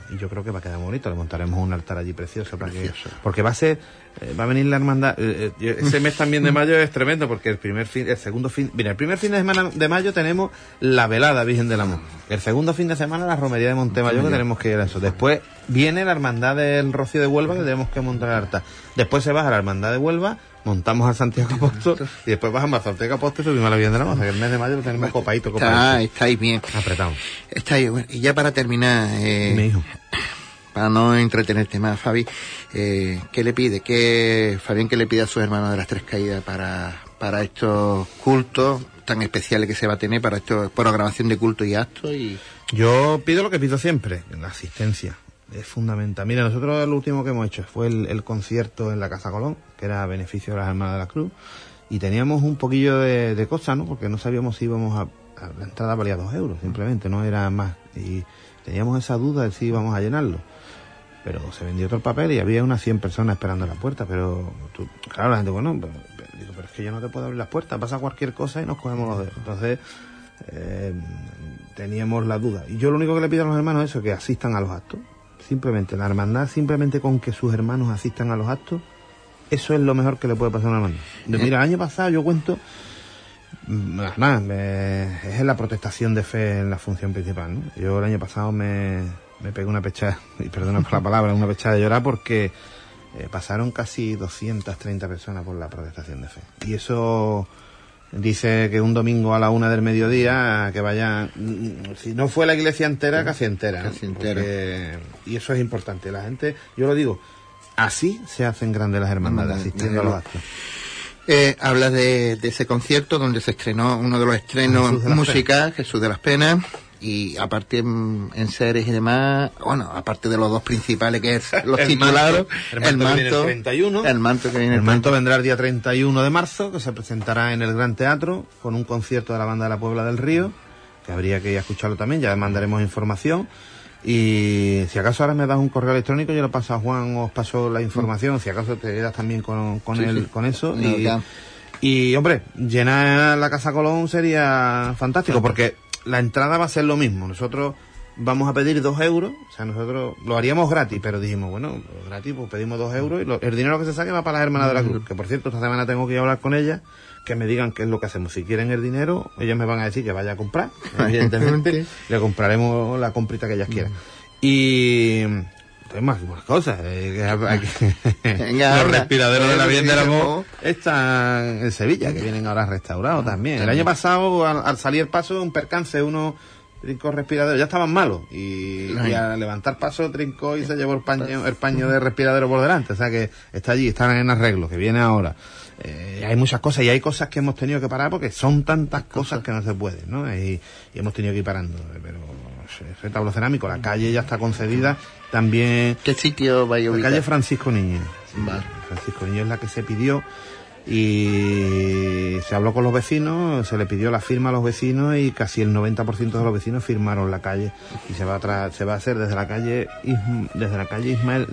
y yo creo que va a quedar bonito. Le montaremos un altar allí precioso. Para que, porque va a ser, eh, va a venir la hermandad. eh, eh, ese mes también de mayo es tremendo porque el primer fin, el segundo fin, mira, el primer fin de semana de mayo tenemos la velada Virgen del Amor. El segundo fin de semana la romería de Montemayor que tenemos que ir a eso. Después viene la hermandad del Rocío de Huelva que tenemos que montar altar. Después se baja la hermandad de Huelva, montamos al Santiago Apóstol y después bajamos al Santiago Apóstol y subimos a la Virgen del Amor. O sea que el mes de mayo lo tenemos copadito, Está, copadito. estáis bien. Apretado. Estáis, bueno, y ya para terminar, eh, Dime, hijo. Para no entretenerte más, Fabi, eh, ¿qué le pide? ¿Qué, Fabián, qué le pide a sus hermanos de las tres caídas para, para estos cultos tan especiales que se va a tener, para esto, programación de culto y actos? Y, Yo pido lo que pido siempre, la asistencia. Es fundamental. Mira, nosotros lo último que hemos hecho fue el, concierto en la Casa Colón, que era a beneficio de las Hermanas de la Cruz, y teníamos un poquillo de, de cosa, ¿no? Porque no sabíamos si íbamos a- La entrada valía dos euros, simplemente, no era más. Y teníamos esa duda de si íbamos a llenarlo. Pero se vendió todo el papel y había unas 100 personas esperando en la puerta, pero tú- claro, la gente, bueno, pero, digo, pero es que yo no te puedo abrir las puertas, pasa cualquier cosa y nos cogemos los dedos. Entonces, eh, teníamos la duda. Y yo lo único que le pido a los hermanos es eso, que asistan a los actos. Simplemente, la hermandad, simplemente con que sus hermanos asistan a los actos, eso es lo mejor que le puede pasar a una hermandad. Mira, el año pasado yo cuento, mm, además, me- es la protestación de fe en la función principal, ¿no? Yo el año pasado me, me pegué una pecha, y perdona por la palabra, una pecha de llorar porque eh, pasaron casi 230 personas por la protestación de fe. Y eso dice que un domingo a la una del mediodía que vaya mm, si no fue la iglesia entera casi entera. Casi entera. Porque- y eso es importante la gente yo lo digo así se hacen grandes las hermandades asistiendo a los actos eh, hablas de, de ese concierto donde se estrenó uno de los estrenos Jesús de musicales, Jesús de las Penas, y aparte en, en series y demás, bueno, aparte de los dos principales que es los El titulados, manto, el manto que viene el 31, el manto que viene el el manto vendrá el día 31 de marzo que se presentará en el Gran Teatro con un concierto de la banda de la Puebla del Río que habría que escucharlo también ya mandaremos información Y si acaso ahora me das un correo electrónico, yo lo paso a Juan, os paso la información, si acaso te das también con, con, Sí, con eso. No, y, hombre, llenar la Casa Colón sería fantástico, porque la entrada va a ser lo mismo. Nosotros vamos a pedir dos euros, o sea, nosotros lo haríamos gratis, pero dijimos, bueno, gratis, pues pedimos dos euros y lo- el dinero que se saque va para las hermanas de la cruz, que por cierto, esta semana tengo que ir a hablar con ellas, que me digan qué es lo que hacemos. Si quieren el dinero, ellas me van a decir que vaya a comprar, evidentemente, le compraremos la comprita que ellas quieran. Y... Hay más, más cosas. eh, Venga, los ahora. respiradores de la Amor están en Sevilla, que vienen ahora restaurados también. El año pasado, al, al salir paso, un percance, uno trincó respiradero, ya estaban malos. Y, y al levantar paso, trincó y se llevó el paño, el paño de respiradero por delante. O sea que está allí, están en arreglo, que viene ahora. Eh, hay muchas cosas y hay cosas que hemos tenido que parar porque son tantas cosas que no se pueden, ¿no? Y, y hemos tenido que ir parando. Pero ese retablo cerámico, la calle ya está concedida. También ¿Qué sitio vais a la ubicar? calle Francisco Niño. Vale. Francisco Niño es la que se pidió y se habló con los vecinos, se le pidió la firma a los vecinos y casi el 90% de los vecinos firmaron la calle y se va a se va a hacer desde la calle desde la calle Ismael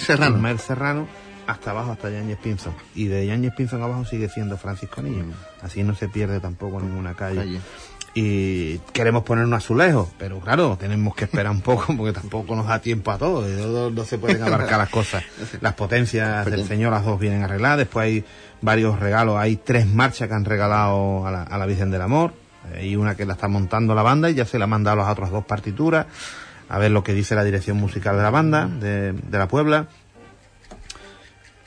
Serrano. Ismael Serrano hasta abajo hasta Yáñez Pinzón. Y de Yáñez Pinzón abajo sigue siendo Francisco Niño. Así no se pierde tampoco ninguna calle. Calle. y queremos poner un azulejo, pero claro, tenemos que esperar un poco porque tampoco nos da tiempo a todo, y no, no se pueden abarcar las cosas. Las potencias del Señor, las dos vienen arregladas, después hay varios regalos, hay tres marchas que han regalado a la, a la Virgen del Amor, hay una que la está montando la banda y ya se la han mandado a las otras dos partituras, a ver lo que dice la dirección musical de la banda, de, de la Puebla.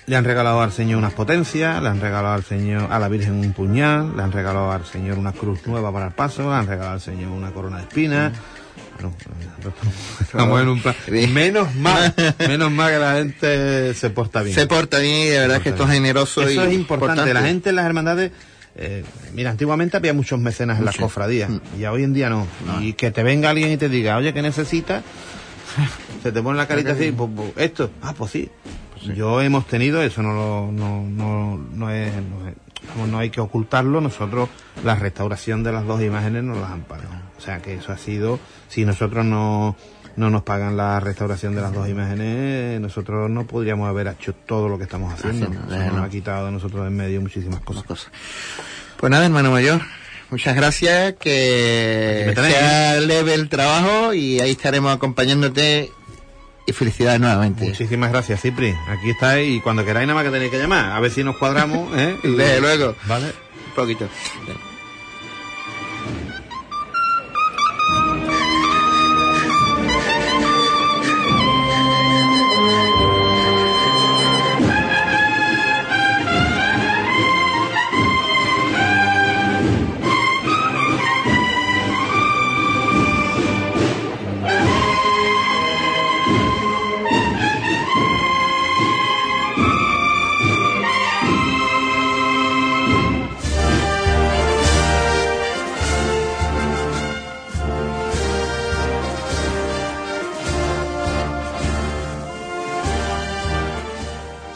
Le han regalado al Señor unas potencias, le han regalado al Señor, a la Virgen un puñal, le han regalado al Señor una cruz nueva para el paso, le han regalado al Señor una corona de espinas. Bueno, estamos en un plan. Menos mal, menos mal que la gente se porta bien. Se porta bien y de verdad que esto es generoso Eso y es importante. La gente en las hermandades, eh, mira, antiguamente había muchos mecenas en las cofradías y hoy en día no. Y que te venga alguien y te diga, oye, ¿qué necesitas? Se te pone la carita así, pues, pues, esto, ah, pues sí. Yo hemos tenido, eso no lo, no, no, no es, no es- como no hay que ocultarlo, nosotros la restauración de las dos imágenes nos las han pagado. O sea que eso ha sido, si nosotros no, no nos pagan la restauración de las dos imágenes, nosotros no podríamos haber hecho todo lo que estamos haciendo. Haciendo, nos no. ha quitado de nosotros en medio muchísimas cosas. cosas. Pues nada, hermano mayor. Muchas gracias, que sea leve el trabajo y ahí estaremos acompañándote y felicidades nuevamente. Muchísimas gracias, Cipri. Aquí estáis y cuando queráis nada más que tenéis que llamar. A ver si nos cuadramos, ¿eh? Desde luego. Vale. Un poquito.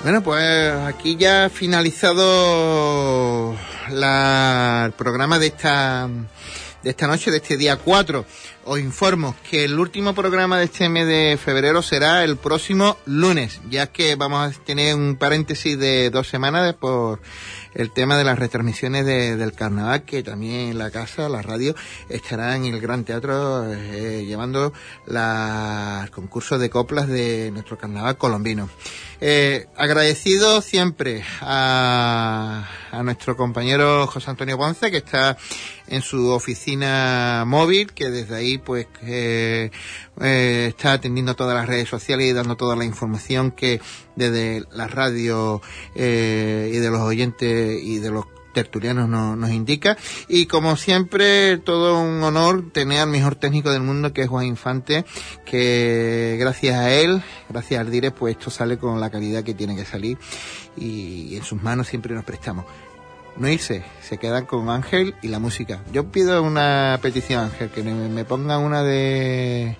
Bueno, pues aquí ya ha finalizado la- el programa de esta, de esta noche, de este día 4. Os informo que el último programa de este mes de febrero será el próximo lunes, ya que vamos a tener un paréntesis de dos semanas por el tema de las retransmisiones de- del carnaval, que también la casa, la radio, estará en el Gran Teatro eh, llevando la, el concurso de coplas de nuestro carnaval colombino. Eh, agradecido siempre a, a nuestro compañero José Antonio Ponce, que está en su oficina móvil, que desde ahí pues eh, eh, está atendiendo todas las redes sociales y dando toda la información que desde la radio eh, y de los oyentes y de los tertulianos no- nos indica. Y como siempre, todo un honor tener al mejor técnico del mundo, que es Juan Infante, que gracias a él, gracias al Dire, pues esto sale con la calidad que tiene que salir y en sus manos siempre nos prestamos. No irse, se quedan con Ángel y la música. Yo pido una petición, Ángel, que me, pongan una de,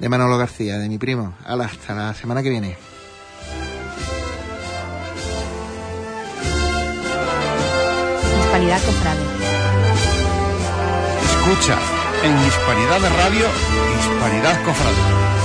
de Manolo García, de mi primo. Hala, hasta la semana que viene. Hispanidad Cofrade. Escucha En Hispanidad de Radio, Hispanidad Cofrade.